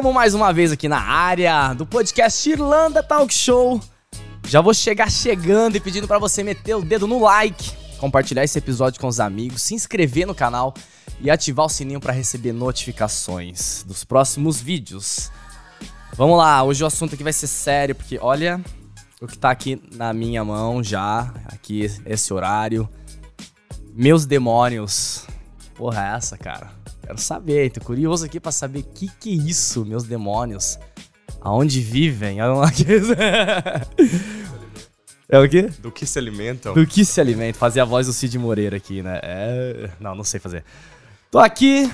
Tamo mais uma vez aqui na área do podcast Irlanda Talk Show. Já vou chegar chegando e pedindo para você meter o dedo no like, compartilhar esse episódio com os amigos, se inscrever no canal e ativar o sininho para receber notificações dos próximos vídeos. Vamos lá, hoje o assunto aqui vai ser sério, porque olha o que tá aqui na minha mão já, aqui esse horário. Meus demônios. Porra é essa, cara? Quero saber, tô curioso aqui para saber o que que é isso, meus demônios. Aonde vivem? É o quê? Do que se alimentam? Do que se alimenta? Fazer a voz do Cid Moreira aqui, né? É... Não, não sei fazer. Tô aqui,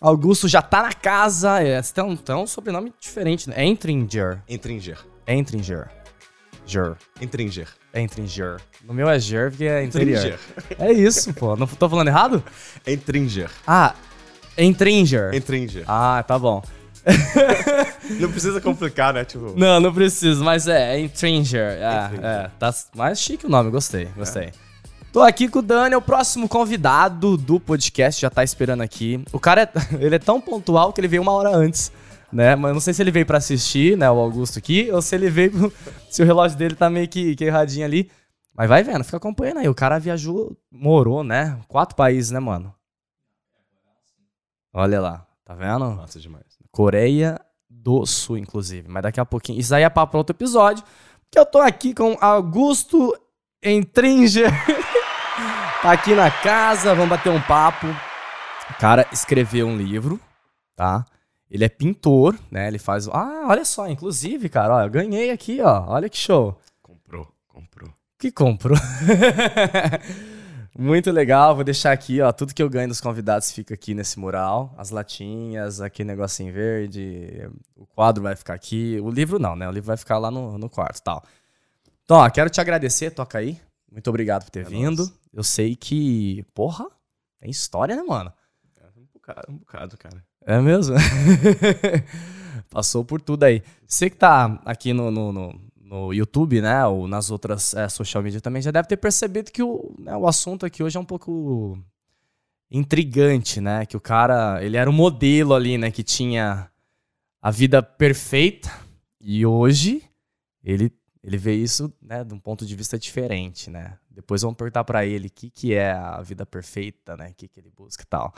Augusto já tá na casa. É, tem, um, um sobrenome diferente, né? Entringer. Entringer. Entringer. Ger. Entringer. Entringer. No meu é Ger, porque é interior. É isso, pô. Não tô falando errado? Entringer. Ah, Entringer. Entringer. Ah, tá bom. não precisa complicar, né? Tipo... Não, não preciso, mas é, é Entringer. É, é, tá mais chique o nome, gostei, gostei. É. Tô aqui com o Dani, o próximo convidado do podcast, já tá esperando aqui. O cara, é, ele é tão pontual que ele veio uma hora antes, né? Mas não sei se ele veio para assistir, né, o Augusto aqui, ou se ele veio, se o relógio dele tá meio que, que erradinho ali. Mas vai vendo, fica acompanhando aí. O cara viajou, morou, né? Quatro países, né, mano? Olha lá, tá vendo? Massa demais. Coreia do Sul, inclusive. Mas daqui a pouquinho. Isso aí é papo para outro episódio. Que eu tô aqui com Augusto Entringer. tá aqui na casa, vamos bater um papo. O cara escreveu um livro, tá? Ele é pintor, né? Ele faz. Ah, olha só, inclusive, cara, ó, eu ganhei aqui, ó. Olha que show. Comprou, comprou. Que comprou? Muito legal, vou deixar aqui, ó, tudo que eu ganho dos convidados fica aqui nesse mural, as latinhas, aqui negocinho verde, o quadro vai ficar aqui, o livro não, né? O livro vai ficar lá no, no quarto, tal. Então, ó, quero te agradecer, toca aí. Muito obrigado por ter é vindo. Nossa. Eu sei que, porra, tem história, né, mano? É um bocado, um bocado, cara. É mesmo? Passou por tudo aí. Você que tá aqui no, no, no no YouTube, né, ou nas outras é, social media também, já deve ter percebido que o, né, o assunto aqui hoje é um pouco intrigante, né? Que o cara, ele era um modelo ali, né, que tinha a vida perfeita e hoje ele ele vê isso, né, de um ponto de vista diferente, né? Depois vamos perguntar para ele o que que é a vida perfeita, né? O que que ele busca e tal.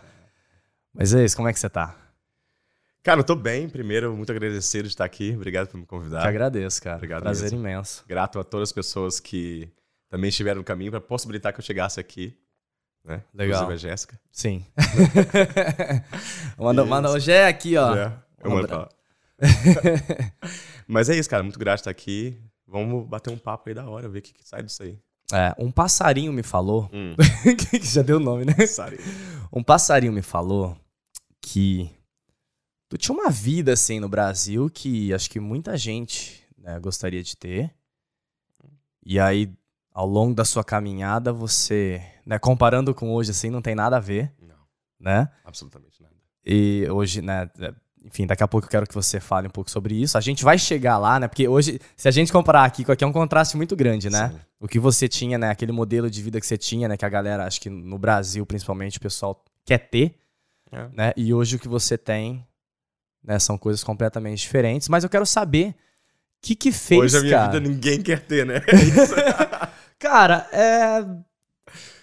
Mas é isso, como é que você tá? Cara, eu tô bem. Primeiro, muito agradecido de estar aqui. Obrigado por me convidar. Eu agradeço, cara. Obrigado Prazer mesmo. imenso. Grato a todas as pessoas que também estiveram no caminho para possibilitar que eu chegasse aqui. Né? Legal. Inclusive a Jéssica. Sim. manda, manda o Gé aqui, ó. É, eu mando pra Mas é isso, cara. Muito grato de estar aqui. Vamos bater um papo aí da hora, ver o que, que sai disso aí. É, um passarinho me falou. Hum. que já deu o nome, né? Passarinho. Um passarinho me falou que Tu tinha uma vida assim no Brasil que acho que muita gente né, gostaria de ter. E aí, ao longo da sua caminhada, você, né, comparando com hoje, assim, não tem nada a ver. Não. Né? Absolutamente nada. E hoje, né, é, enfim, daqui a pouco eu quero que você fale um pouco sobre isso. A gente vai chegar lá, né? Porque hoje, se a gente comparar aqui com aqui, é um contraste muito grande, né? Sim. O que você tinha, né? Aquele modelo de vida que você tinha, né? Que a galera, acho que no Brasil, principalmente, o pessoal quer ter. É. Né? E hoje o que você tem né? São coisas completamente diferentes. Mas eu quero saber o que que fez, Hoje a minha cara? vida ninguém quer ter, né? Cara, é...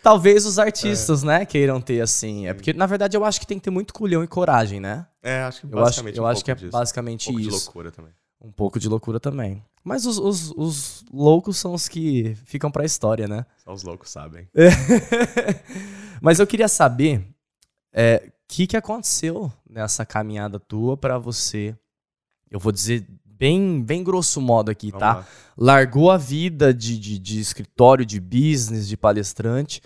Talvez os artistas, é. né, queiram ter assim. É porque, na verdade, eu acho que tem que ter muito culhão e coragem, né? É, acho que eu acho, eu um acho que é disso. basicamente um pouco isso. de loucura também. Um pouco de loucura também. Mas os, os, os loucos são os que ficam pra história, né? Só os loucos sabem. Mas eu queria saber é, que, que aconteceu nessa caminhada tua para você? Eu vou dizer bem, bem grosso modo aqui, Vamos tá? Lá. Largou a vida de, de, de, escritório, de business, de palestrante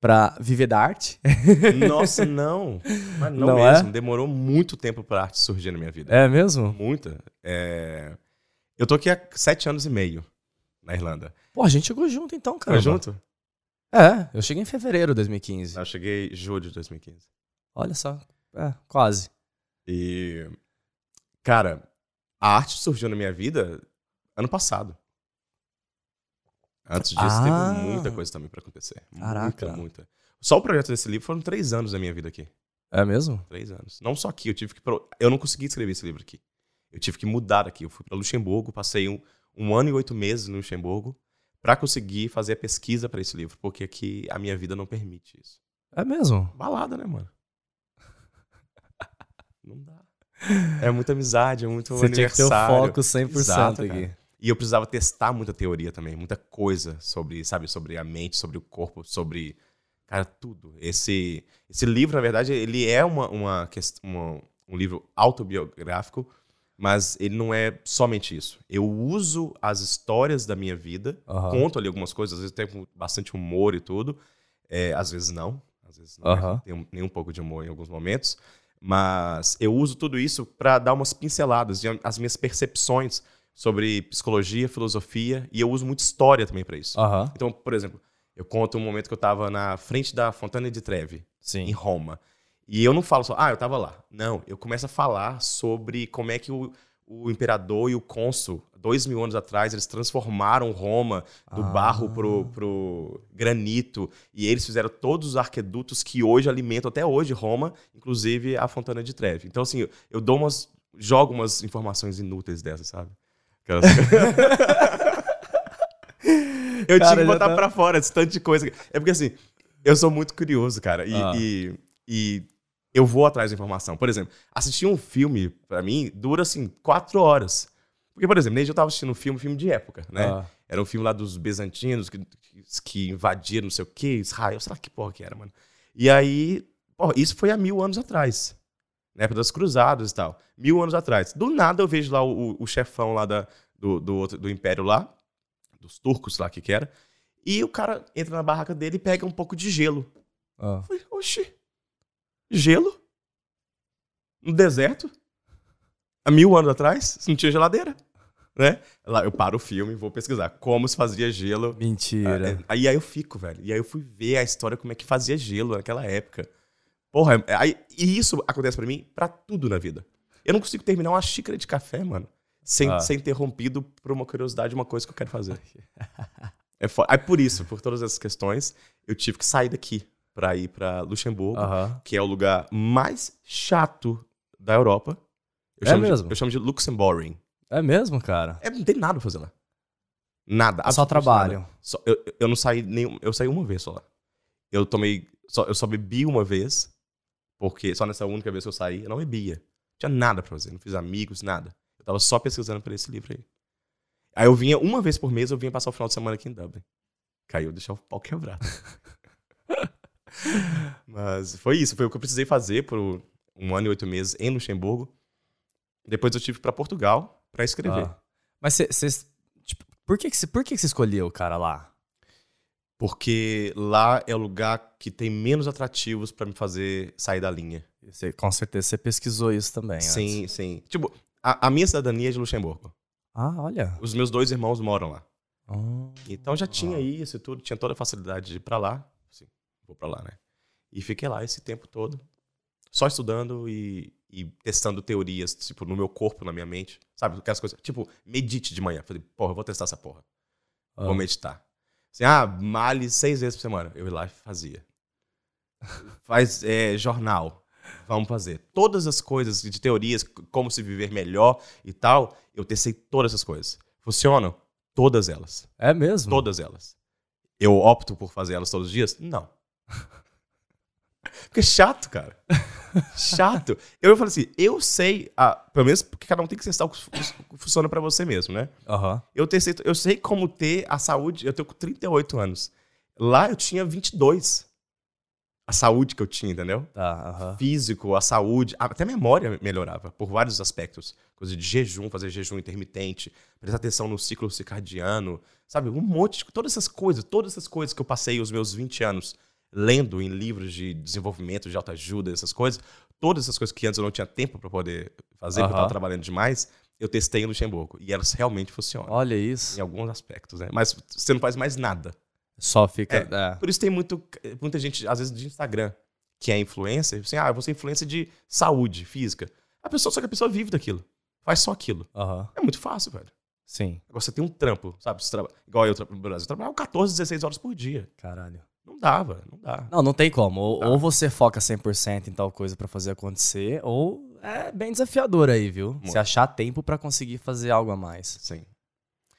para viver da arte? Nossa, não. Mas não, não é? mesmo. É? Demorou muito tempo para arte surgir na minha vida. É mesmo? Muita. É... Eu tô aqui há sete anos e meio na Irlanda. Pô, a gente chegou junto então, cara. Foi junto? É, eu cheguei em fevereiro de 2015. Eu cheguei em julho de 2015. Olha só, é, quase. E, cara, a arte surgiu na minha vida ano passado. Antes disso, ah, teve muita coisa também para acontecer. Caraca. Muita, muita. Só o projeto desse livro foram três anos da minha vida aqui. É mesmo? Três anos. Não só aqui, eu tive que. pro- Eu não consegui escrever esse livro aqui. Eu tive que mudar daqui. Eu fui para Luxemburgo, passei um, um ano e oito meses no Luxemburgo para conseguir fazer a pesquisa para esse livro, porque aqui a minha vida não permite isso. É mesmo? Balada, né, mano? Não dá. É muita amizade, é muito Você tinha que ter o aniversário. foco 100% Exato, aqui. cara. E eu precisava testar muita teoria também, muita coisa sobre, sabe, sobre a mente, sobre o corpo, sobre, cara, tudo. Esse, esse livro, na verdade, ele é uma, uma, uma- um livro autobiográfico, mas ele não é somente isso. Eu uso as histórias da minha vida, Aham. conto ali algumas coisas, às vezes tem bastante humor e tudo, é, às vezes não, às vezes não Aham. tem um- nem um pouco de humor em alguns momentos, mas eu uso tudo isso para dar umas pinceladas e as minhas percepções sobre psicologia, filosofia, e eu uso muito história também para isso. Aham. Então, por exemplo, eu conto um momento que eu estava na frente da Fontana di Trevi, em Sim. Roma. E eu não falo só, ah, eu tava lá. Não, eu começo a falar sobre como é que o, o imperador e o cônsul, dois mil anos atrás, eles transformaram Roma do Ah. barro pro, pro granito. E eles fizeram todos os arquedutos que hoje alimentam até hoje Roma, inclusive a Fontana de Trevi. Então, assim, eu, dou umas. jogo umas informações inúteis dessas, sabe? Aquelas- eu tinha Cara, que já botar tá- pra fora esse tanto de coisa. É porque assim, eu sou muito curioso, cara. E, Ah. e, e eu vou atrás da informação. Por exemplo, assistir um filme, pra mim, dura assim, quatro horas. Porque, por exemplo, desde eu tava assistindo um filme, um filme de época, né? Ah. Era um filme lá dos bizantinos que, que invadiram não sei o quê, Israel, sei lá que porra que era, mano. E aí, porra, isso foi há mil anos atrás. Na época das cruzadas e tal. Mil anos atrás. Do nada eu vejo lá o, o- chefão lá da, do, do, outro- do império lá, dos turcos lá que que era, e o cara entra na barraca dele e pega um pouco de gelo. Ah. Eu falei, oxi, gelo? No deserto? Há mil anos atrás? Não tinha geladeira. Né? Lá eu paro o filme e vou pesquisar como se fazia gelo. Mentira. É, Aí, aí eu fico, velho. E aí eu fui ver a história, como é que fazia gelo naquela época. Porra, é- aí, e isso acontece pra mim pra tudo na vida. Eu não consigo terminar uma xícara de café, mano, sem Ah. ser interrompido por uma curiosidade, uma coisa que eu quero fazer. É Aí por isso, por todas essas questões, eu tive que sair daqui pra ir pra Luxemburgo, que é o lugar mais chato da Europa. Eu É chamo mesmo? De, eu chamo de Luxemboring. É mesmo, cara? É, não tem nada pra fazer lá. Nada. Só trabalho. nada. Só- eu, eu não saí nenhum. Eu saí uma vez só lá. Eu tomei. Só, eu só bebi uma vez. Porque só nessa única vez que eu saí, eu não bebia. Não tinha nada pra fazer. Não fiz amigos, nada. Eu tava só pesquisando por esse livro aí. Aí eu vinha uma vez por mês, eu vinha passar o final de semana aqui em Dublin. Caiu, deixar o pau quebrado. Mas foi isso, foi o que eu precisei fazer por um ano e oito meses em Luxemburgo. Depois eu tive pra Portugal pra escrever. Ah. Mas você. Tipo, por que, você, por que, que escolheu o cara lá? Porque lá é o lugar que tem menos atrativos pra me fazer sair da linha. Você, com certeza você pesquisou isso também. antes. Sim, sim. Tipo, a, a minha cidadania é de Luxemburgo. Ah, olha. Os meus dois irmãos moram lá. Ah. Então já tinha isso e tudo, tinha toda a facilidade de ir pra lá. Vou pra lá, né? E fiquei lá esse tempo todo, só estudando e, e testando teorias, tipo, no meu corpo, na minha mente. Sabe, aquelas coisas. Tipo, medite de manhã. Falei, porra, eu vou testar essa porra. Ah. Vou meditar. Assim, ah, male seis vezes por semana. Eu ia lá e fazia. Faz é, jornal. Vamos fazer. Todas as coisas de teorias, como se viver melhor e tal, eu testei todas essas coisas. Funcionam? Todas elas. É mesmo? Todas elas. Eu opto por fazer elas todos os dias? Não. Porque é chato, cara. Chato. Eu falei assim, eu sei, ah, pelo menos porque cada um tem que testar o que funciona pra você mesmo, né? Aham. Eu, testei, eu sei como ter a saúde. Eu tenho 38 anos. Lá eu tinha 22. A saúde que eu tinha, entendeu? Tá, aham. Físico, a saúde, até a memória melhorava por vários aspectos. Coisa de jejum, fazer jejum intermitente, prestar atenção no ciclo circadiano, sabe? Um monte de. Todas essas coisas, todas essas coisas que eu passei os meus 20 anos lendo em livros de desenvolvimento, de autoajuda, essas coisas, todas essas coisas que antes eu não tinha tempo para poder fazer, porque eu estava trabalhando demais, eu testei em Luxemburgo. E elas realmente funcionam. Olha isso. Em alguns aspectos, né? Mas você não faz mais nada. Só fica. É. é. Por isso tem muito, muita gente, às vezes, de Instagram, que é influencer, assim, ah, eu vou ser influencer de saúde física. A pessoa, só que a pessoa vive daquilo. Faz só aquilo. É muito fácil, velho. Sim. Agora você tem um trampo, sabe? Você traba- Igual eu no Brasil, eu trabalho 14, 16 horas por dia. Caralho. Não dava, não dá. Não, não tem como. Ou, Tá. ou você foca 100% em tal coisa pra fazer acontecer, ou é bem desafiador aí, viu? Muito. Você achar tempo pra conseguir fazer algo a mais, Sim.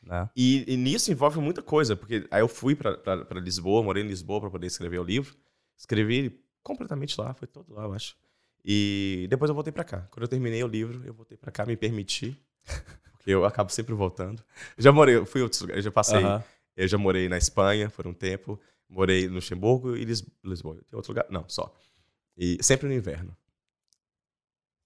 né? E, e nisso envolve muita coisa, porque aí eu fui pra Lisboa, morei em Lisboa pra poder escrever o livro. Escrevi completamente lá, foi todo lá, eu acho. E depois eu voltei pra cá. Quando eu terminei o livro, eu voltei pra cá, me permiti. Porque eu acabo sempre voltando. Eu já morei, eu fui outros lugares, eu já passei. Aham. Eu já morei na Espanha por um tempo, morei no Luxemburgo e Lis- Lisboa. Tem outro lugar? Não, só. E sempre no inverno.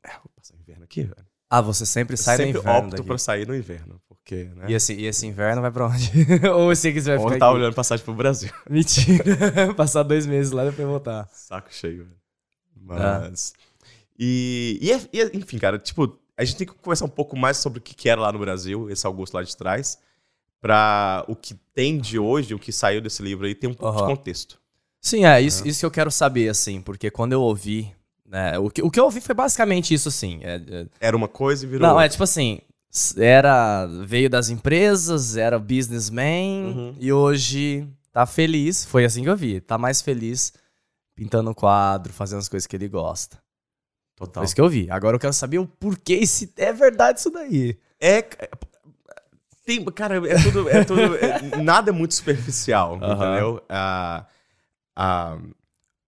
É, vou passar inverno aqui, velho. Ah, você sempre sai sempre no inverno opto daqui. pra sair no inverno, porque, né? E, esse, e esse inverno vai pra onde? ou esse que você vai Ontem ficar eu tava aqui? olhando passagem pro Brasil. Mentira. Passar dois meses lá e depois voltar. Saco cheio, velho. Mas. E, e, é- e é- enfim, cara, tipo, a gente tem que conversar um pouco mais sobre o que, que era lá no Brasil, esse Augusto lá de trás, pra o que tem de hoje, o que saiu desse livro aí, ter um pouco Aham. de contexto. Sim, é isso, isso que eu quero saber, assim, porque quando eu ouvi, né, o que, o que eu ouvi foi basicamente isso, assim. é- é- Era uma coisa e virou. não, é outra. tipo assim, era, veio das empresas, era businessman, Uhum. e hoje tá feliz, foi assim que eu vi, tá mais feliz pintando quadro, fazendo as coisas que ele gosta. Total. Foi isso que eu vi. Agora eu quero saber o porquê se é verdade isso daí. É. Tem, cara, é tudo. É tudo é- nada é muito superficial, Aham. entendeu? Ah, ah,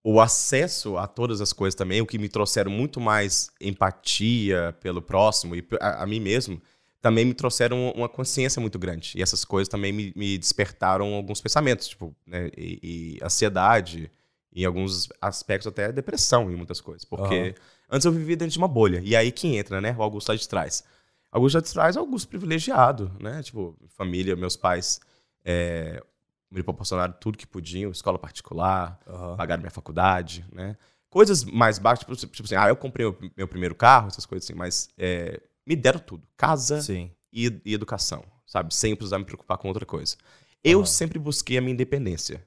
o acesso a todas as coisas também, o que me trouxeram muito mais empatia pelo próximo e a, a mim mesmo, também me trouxeram uma consciência muito grande. E essas coisas também me, me despertaram alguns pensamentos, tipo, né, e, e ansiedade, em alguns aspectos até depressão em muitas coisas. Porque Aham. antes eu vivia dentro de uma bolha. E aí que entra, né? O Augusto lá de trás. Augusto lá de trás é um Augusto privilegiado, né? Tipo, família, meus pais é, me proporcionaram tudo que podiam, escola particular, pagaram minha faculdade, né? Coisas mais baixas, tipo, tipo assim, ah, eu comprei meu, meu primeiro carro, essas coisas assim, mas é, me deram tudo. Casa Sim. e, e educação, sabe? Sem precisar me preocupar com outra coisa. Eu Aham. sempre busquei a minha independência.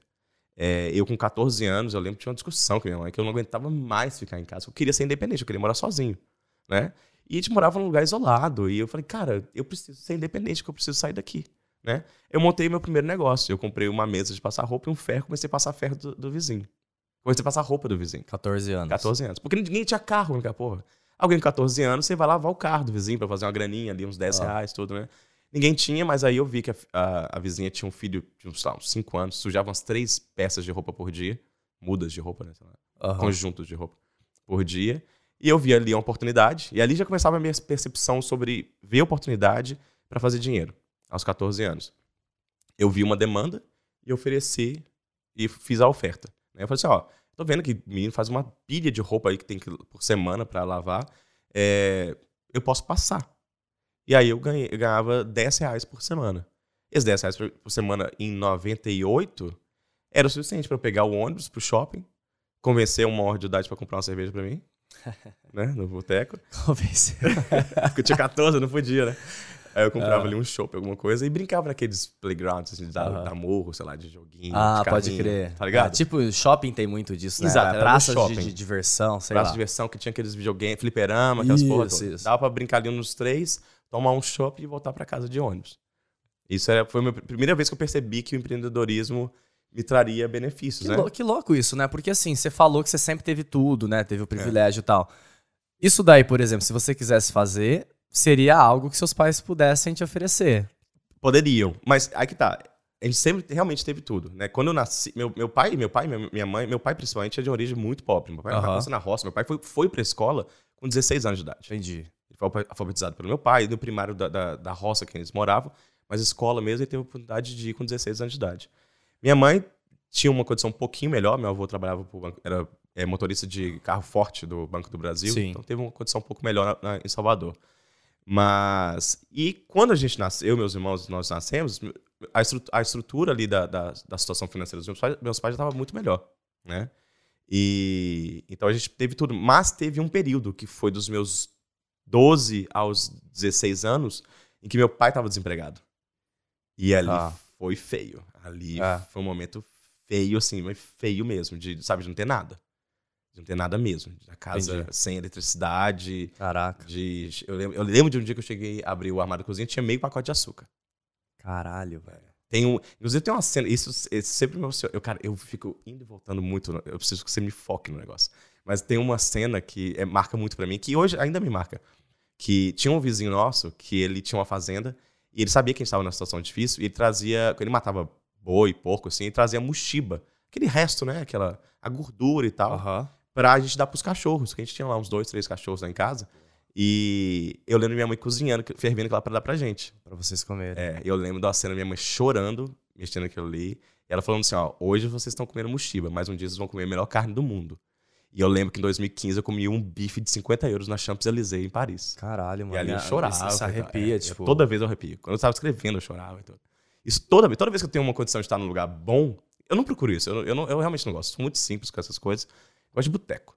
É, eu, com 14 anos, eu lembro que tinha uma discussão com minha mãe, que eu não aguentava mais ficar em casa. Eu queria ser independente, eu queria morar sozinho, né? E a gente morava num lugar isolado. E eu falei, cara, eu preciso ser independente, que eu preciso sair daqui, né? Eu montei meu primeiro negócio. Eu comprei uma mesa de passar roupa e um ferro. Comecei a passar ferro do, do vizinho. Comecei a passar roupa do vizinho. 14 anos. 14 anos. Porque ninguém tinha carro naquela porra. Alguém com 14 anos, você vai lavar o carro do vizinho pra fazer uma graninha ali, uns 10 Ah. reais, tudo, né? Ninguém tinha, mas aí eu vi que a, a- a vizinha tinha um filho de uns, lá, uns 5 anos, sujava umas 3 peças de roupa por dia, mudas de roupa, né? Aham. conjuntos de roupa por dia. E eu vi ali uma oportunidade, e ali já começava a minha percepção sobre ver oportunidade pra fazer dinheiro, aos 14 anos. Eu vi uma demanda e ofereci e fiz a oferta. né? Eu falei assim, ó, tô vendo que o menino faz uma pilha de roupa aí que tem que, por semana pra lavar, é, eu posso passar. E aí eu, ganhei, eu ganhava 10 reais por semana. Esses 10 reais por, semana em 98 era o suficiente pra eu pegar o ônibus pro shopping, convencer uma maior de idade pra comprar uma cerveja pra mim, né, no boteco. Convenceu. Porque eu tinha 14, eu não podia, né? Aí eu comprava Ah. ali um chopp, alguma coisa, e brincava naqueles playgrounds, assim, da, Aham. da morro, sei lá, de joguinho, Ah, de pode crer. Tá ligado? Ah, tipo, shopping tem muito disso, né? Exato, Praças de, shopping. de diversão, sei Praça lá. de diversão que tinha aqueles videogames, fliperama, aquelas porra Isso, isso. Dava pra brincar ali nos três, tomar um chopp e voltar pra casa de ônibus. Isso era, foi a minha primeira vez que eu percebi que o empreendedorismo me traria benefícios, Que, né? que louco isso, né? Porque assim, você falou que você sempre teve tudo, né? É. Teve o privilégio e tal. Isso daí, por exemplo, se você quisesse fazer, seria algo que seus pais pudessem te oferecer. Poderiam, mas aí que tá. A gente sempre realmente teve tudo, né? Quando eu nasci, meu, meu pai, meu pai, minha mãe, meu pai principalmente é de origem muito pobre. Meu pai Aham. nasceu na roça, meu pai foi, foi pra escola com 16 anos de idade. Entendi. Ele foi alfabetizado pelo meu pai, no primário da, da, da roça que eles moravam, mas escola mesmo ele teve a oportunidade de ir com 16 anos de idade. Minha mãe tinha uma condição um pouquinho melhor, meu avô trabalhava pro banco, era é, motorista de carro forte do Banco do Brasil, Sim. então teve uma condição um pouco melhor na- na- em Salvador. Mas, e quando a gente nasceu, eu meus irmãos, nós nascemos, a, estru- a estrutura ali da, da, da situação financeira dos meus pais, meus pais já estava muito melhor, né? E então a gente teve tudo, mas teve um período que foi dos meus 12 aos 16 anos em que meu pai estava desempregado. E ali Ah. Foi feio. Ali É. foi um momento feio, assim, mas feio mesmo, de, sabe, de não ter nada. De não ter nada mesmo. A casa Entendi. sem eletricidade, Caraca. de, eu, lembro, eu lembro de um dia que eu cheguei a abrir o armário da cozinha tinha meio pacote de açúcar. Caralho, velho. Tem um, inclusive tem uma cena, isso, isso sempre me. Eu, cara, eu fico indo e voltando muito, eu preciso que você me foque no negócio. Mas tem uma cena que é, marca muito pra mim, que hoje ainda me marca. Que tinha um vizinho nosso, que ele tinha uma fazenda, e ele sabia que a gente estava numa situação difícil, e ele trazia, ele matava boi, porco, assim, ele trazia mochiba. Aquele resto, né, aquela, a gordura e tal Aham. pra gente dar pros cachorros, que a gente tinha lá uns dois, três cachorros lá em casa. E eu lembro minha mãe cozinhando, fervendo aquilo lá pra dar pra gente. Pra vocês comerem. É, eu lembro da cena minha mãe chorando, mexendo aquilo ali. E ela falando assim, ó, hoje vocês estão comendo mochiba, mas um dia vocês vão comer a melhor carne do mundo. E eu lembro que em 2015 eu comi um bife de 50 euros na Champs-Élysées, em Paris. Caralho, mano. E ali eu chorava. Isso, arrepia, É, tipo. Toda vez eu arrepio. Quando eu tava escrevendo, eu chorava. e tudo. Isso toda vez, toda vez que eu tenho uma condição de estar num lugar bom, eu não procuro isso. Eu, eu, não- eu realmente não gosto. Sou muito simples com essas coisas. Eu gosto de boteco.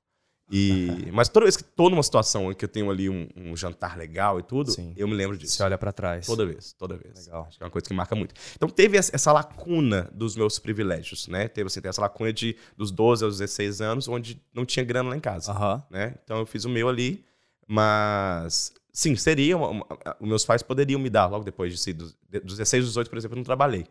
E, mas toda vez que tô numa situação em que eu tenho ali um, um jantar legal e tudo, Sim. eu me lembro disso. Você olha pra trás. Toda vez, toda vez. Legal. Acho que é uma coisa que marca muito. Então teve essa lacuna dos meus privilégios, né? Teve assim, tem essa lacuna de dos 12 aos 16 anos, onde não tinha grana lá em casa né? Então eu fiz o meu ali, mas sim, seria uma, uma- os meus pais poderiam me dar logo depois de, dos, dos 16 aos 18, por exemplo, eu não trabalhei.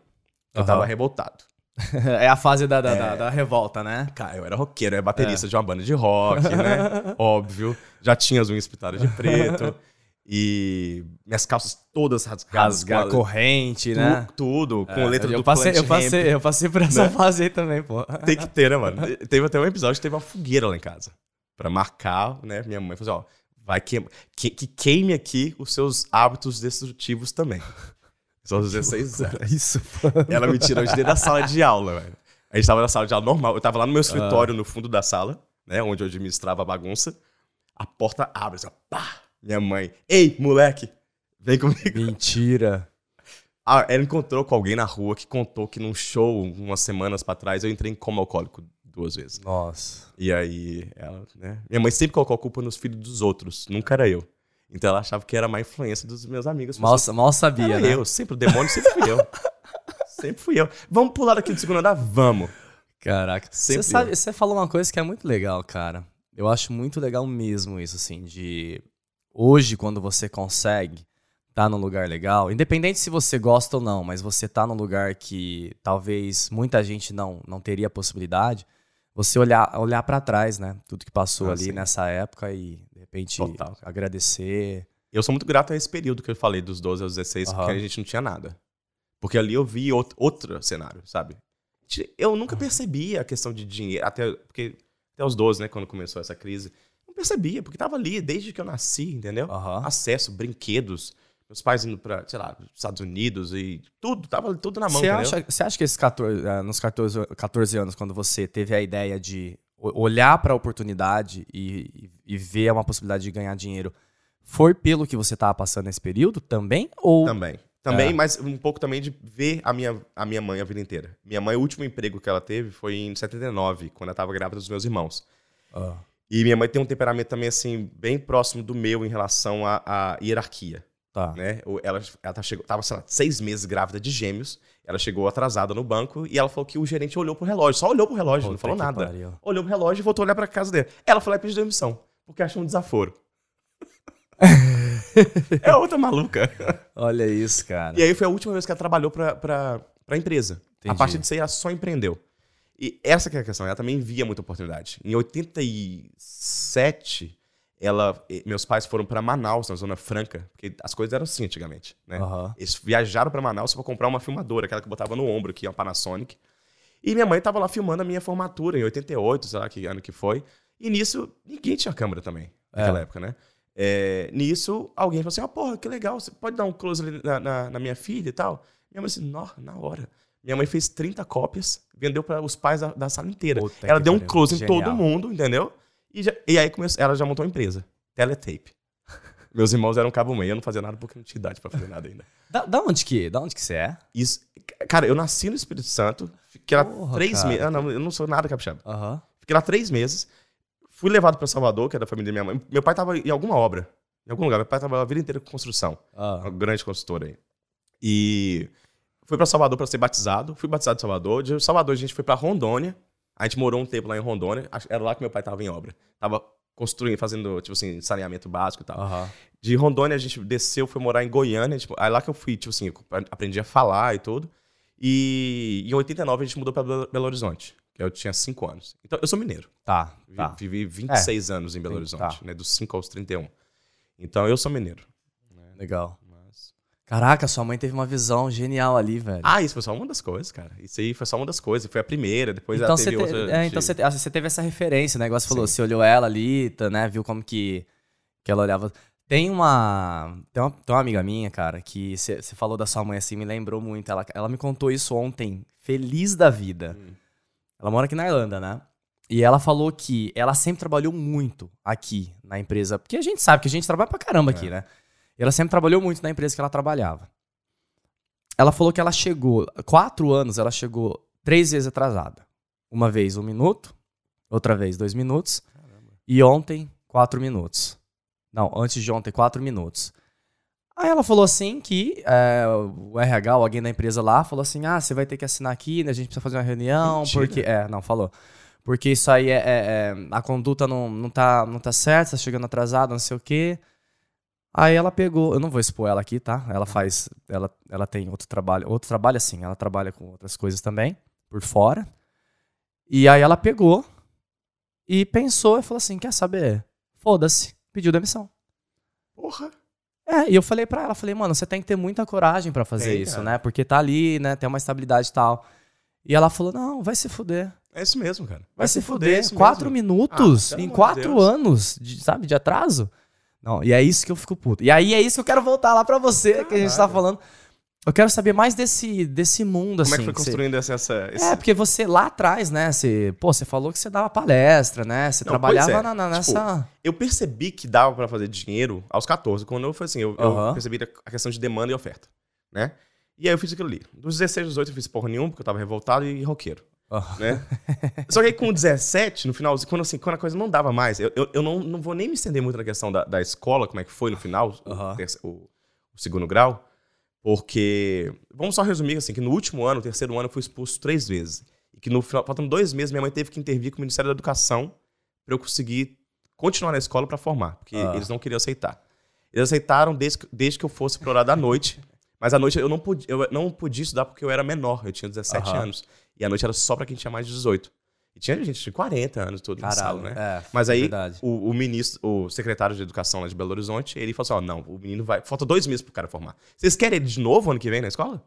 Eu Aham. tava revoltado. é a fase da, da, da- da revolta, né? Cara, eu era roqueiro, eu era baterista É. de uma banda de rock, né? Óbvio. Já tinha as unhas pintadas de preto. E minhas calças todas rasgadas. Rasgar corrente, tu- né? Tudo, com É, letra eu do passei, eu passei, eu passei por essa Né? fase aí também, pô. Tem que ter, né, mano? Teve até um episódio que teve uma fogueira lá em casa. Pra marcar, né? Minha mãe falou assim, ó, vai que, que, que queime aqui os seus hábitos destrutivos também. São os 16 anos. Isso, Ela me tirou de dentro da sala de aula, velho. A gente tava na sala de aula normal. Eu tava lá no meu escritório, no fundo da sala, né? Onde eu administrava a bagunça. A porta abre, assim, pá! Minha mãe, ei, moleque, vem comigo. Mentira. Ah, ela encontrou com alguém na rua que contou que num show, umas semanas pra trás, eu entrei em coma alcoólico duas vezes. Nossa. E aí, ela, né? Minha mãe sempre colocou a culpa nos filhos dos outros, nunca era eu. Então ela achava que era má influência dos meus amigos. Mal, mal sabia, era né? eu, sempre, o demônio sempre fui eu. sempre fui eu. Vamos pular daqui do segundo andar? Vamos. Caraca. Você Sempre sabe, você falou uma coisa que é muito legal, cara. Eu acho muito legal mesmo isso, assim, de hoje, quando você consegue tá num lugar legal, independente se você gosta ou não, mas você tá num lugar que talvez muita gente não, não teria possibilidade, você olhar, olhar para trás, né? Tudo que passou Ah, ali sim. nessa época e, de repente, Total, agradecer. Eu sou muito grato a esse período que eu falei, dos 12 aos 16, Aham. porque a gente não tinha nada. Porque ali eu vi outro, outro cenário, sabe? Eu nunca percebia a questão de dinheiro, até, porque, até os 12, né, quando começou essa crise. Não percebia, porque tava ali desde que eu nasci, entendeu? Aham. Acesso, brinquedos, meus pais indo pra, sei lá, Estados Unidos e tudo, tava tudo na mão, Você acha, você acha que esses 14, eh, nos 14, 14 anos, quando você teve a ideia de olhar para a oportunidade e, e- e ver uma possibilidade de ganhar dinheiro, foi pelo que você estava passando nesse período também? Ou Também. Também, É. mas um pouco também de ver a minha, a minha mãe a vida inteira. Minha mãe, o último emprego que ela teve foi em 79, quando ela tava grávida dos meus irmãos. Ah, E minha mãe tem um temperamento também, assim, bem próximo do meu em relação à, à hierarquia, tá. né? Ela, ela tá, chegou, tava, sei lá, seis meses grávida de gêmeos, ela chegou atrasada no banco e ela falou que o gerente olhou pro relógio, só olhou pro relógio, não Puta falou nada. pariu. Olhou pro relógio e voltou a olhar pra casa dele. Ela lá e pediu demissão, porque achou um desaforo. é outra maluca. Olha isso, cara. E aí foi a última vez que ela trabalhou pra, pra, pra empresa. Entendi. A partir disso aí, ela só empreendeu. E essa que é a questão, ela também via muita oportunidade. Em 87, ela, meus pais foram pra Manaus, na Zona Franca, porque as coisas eram assim antigamente, né? Aham. Eles viajaram pra Manaus pra comprar uma filmadora, aquela que botava no ombro aqui, uma Panasonic. E minha mãe tava lá filmando a minha formatura, em 88, sei lá que ano que foi. E nisso, ninguém tinha câmera também, naquela É. época, né? É, nisso, alguém falou assim: ah, porra, que legal, você pode dar um close ali na, na- na minha filha e tal? Minha mãe disse: "Nó, na hora. Minha mãe fez 30 cópias, vendeu para os pais da, da sala inteira. Puta ela que deu um close em Genial. todo mundo, entendeu? E, já- e aí começou, ela já montou uma empresa, Teletape. Meus irmãos eram cabo meio, eu não fazia nada porque não tinha idade pra fazer nada ainda. Da, da onde que? Da onde que você é? Isso, cara, eu nasci no Espírito Santo, fiquei lá Porra, três meses. Ah, não, eu não sou nada capixaba. Aham. Fiquei lá três meses. Fui levado pra Salvador, que era da família da minha mãe. Meu pai tava em alguma obra. Em algum lugar. Meu pai trabalhava a vida inteira com construção. Ah. Uma grande construtora aí. E fui pra Salvador pra ser batizado. Fui batizado em Salvador. De Salvador a gente foi pra Rondônia. A gente morou um tempo lá em Rondônia. Era lá que meu pai tava em obra. Tava construindo, fazendo, tipo assim, saneamento básico e tal. Aham. De Rondônia a gente desceu, foi morar em Goiânia. Tipo, aí lá que eu fui, tipo assim, aprendi a falar e tudo. E em 89 a gente mudou pra Belo Horizonte, que eu tinha 5 anos. Então, eu sou mineiro. Tá, tá. Vivi 26 anos em Belo Horizonte, tá. né? Dos 5 aos 31. Então, eu sou mineiro. Legal. Caraca, sua mãe teve uma visão genial ali, velho. Ah, isso foi só uma das coisas, cara. Isso aí foi só uma das coisas. Foi a primeira, depois então ela teve te- outra. é, então você, te- ah, teve essa referência, né? Igual você falou, Sim. você olhou ela ali, tá, né? Viu como que, que ela olhava. Tem uma, tem uma. Tem uma amiga minha, cara, que você falou da sua mãe assim, me lembrou muito. Ela, ela me contou isso ontem, feliz da vida. Hum. Ela mora aqui na Irlanda, né? E ela falou que ela sempre trabalhou muito aqui na empresa. Porque a gente sabe que a gente trabalha pra caramba aqui, É. né? E ela sempre trabalhou muito na empresa que ela trabalhava. Ela falou que ela chegou, quatro anos, ela chegou três vezes atrasada. Uma vez um minuto, outra vez dois minutos, e ontem quatro minutos. Não, antes de ontem, quatro minutos. Aí ela falou assim que é, o RH, ou alguém da empresa lá, falou assim: ah, você vai ter que assinar aqui, né? A gente precisa fazer uma reunião, Mentira. porque. É, não, falou. Porque isso aí é. é- é- a conduta não, não, tá, não tá certa, tá chegando atrasado, não sei o quê. Aí ela pegou, eu não vou expor ela aqui, tá? Ela faz, ela, ela tem outro trabalho, outro trabalho assim, ela trabalha com outras coisas também, por fora. E aí ela pegou e pensou e falou assim, quer saber? Foda-se, pediu demissão. Porra. É, e eu falei pra ela, falei, mano, você tem que ter muita coragem pra fazer Tem, isso, né? Porque tá ali, né, tem uma estabilidade e tal. E ela falou, não, vai se fuder. É isso mesmo, cara. Vai, se é fuder. isso Quatro mesmo. minutos Ah, em quatro Deus. anos, de, sabe, de atraso. Não, e é isso que eu fico puto. E aí é isso que eu quero voltar lá pra você, que a gente tá Caralho. falando. Eu quero saber mais desse, desse mundo, assim. Como é que foi que você- construindo essa. essa esse- É, porque você lá atrás, né, você, pô, você falou que você dava palestra, né? Você Não, trabalhava é. na, na- Tipo, nessa. Eu percebi que dava pra fazer dinheiro aos 14, quando eu foi assim, eu, eu Aham. percebi a questão de demanda e oferta, né? E aí eu fiz aquilo ali. Dos 16 aos 18 eu fiz porra nenhuma, porque eu tava revoltado e roqueiro, Ah. né? Só que aí com 17, no final, quando, assim, quando a coisa não dava mais, eu, eu, eu não, não vou nem me estender muito na questão da, da escola, como é que foi no final, o Aham. terce- o, o segundo grau, porque, vamos só resumir assim, que no último ano, o terceiro ano, eu fui expulso três vezes. E que no final, faltando dois meses, minha mãe teve que intervir com o Ministério da Educação para eu conseguir continuar na escola para formar, porque Ah. eles não queriam aceitar. Eles aceitaram desde, que- desde que eu fosse pro horário da noite, mas à noite eu não, podia, eu não podia estudar porque eu era menor, eu tinha 17 Aham. anos. E a noite era só para quem tinha mais de 18. E tinha gente de 40 anos todo Caralho, sala, né? é, Mas aí, verdade. o, o ministro, o secretário de educação lá de Belo Horizonte, ele falou assim: ó, não, o menino vai. Falta dois meses pro cara formar. Vocês querem ele de novo ano que vem na escola?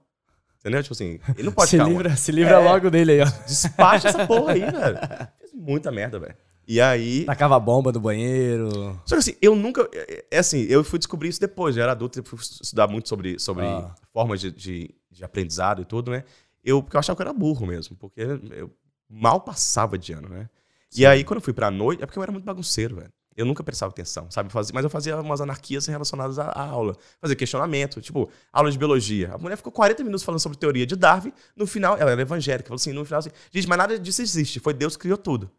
Entendeu? Tipo assim, ele não pode se ficar. livra, se livra É. logo dele aí, ó. Despacha essa porra aí, velho. Fez muita merda, velho. E aí. Tacava bomba no banheiro. Só que assim, eu nunca. É é assim, eu fui descobrir isso depois, já era adulto, eu fui estudar muito sobre, sobre Ah. formas de, de, de aprendizado e tudo, né? Eu, porque eu achava que eu era burro mesmo, porque eu mal passava de ano, né? E aí, quando eu fui pra noite, é porque eu era muito bagunceiro, velho. Eu nunca prestava atenção, sabe? Fazia- mas eu fazia umas anarquias relacionadas à, à aula. Fazia questionamento, tipo, aula de biologia. A mulher ficou 40 minutos falando sobre teoria de Darwin. No final, ela era evangélica. Falou assim, no final, assim, gente, mas nada disso existe. Foi Deus que criou tudo.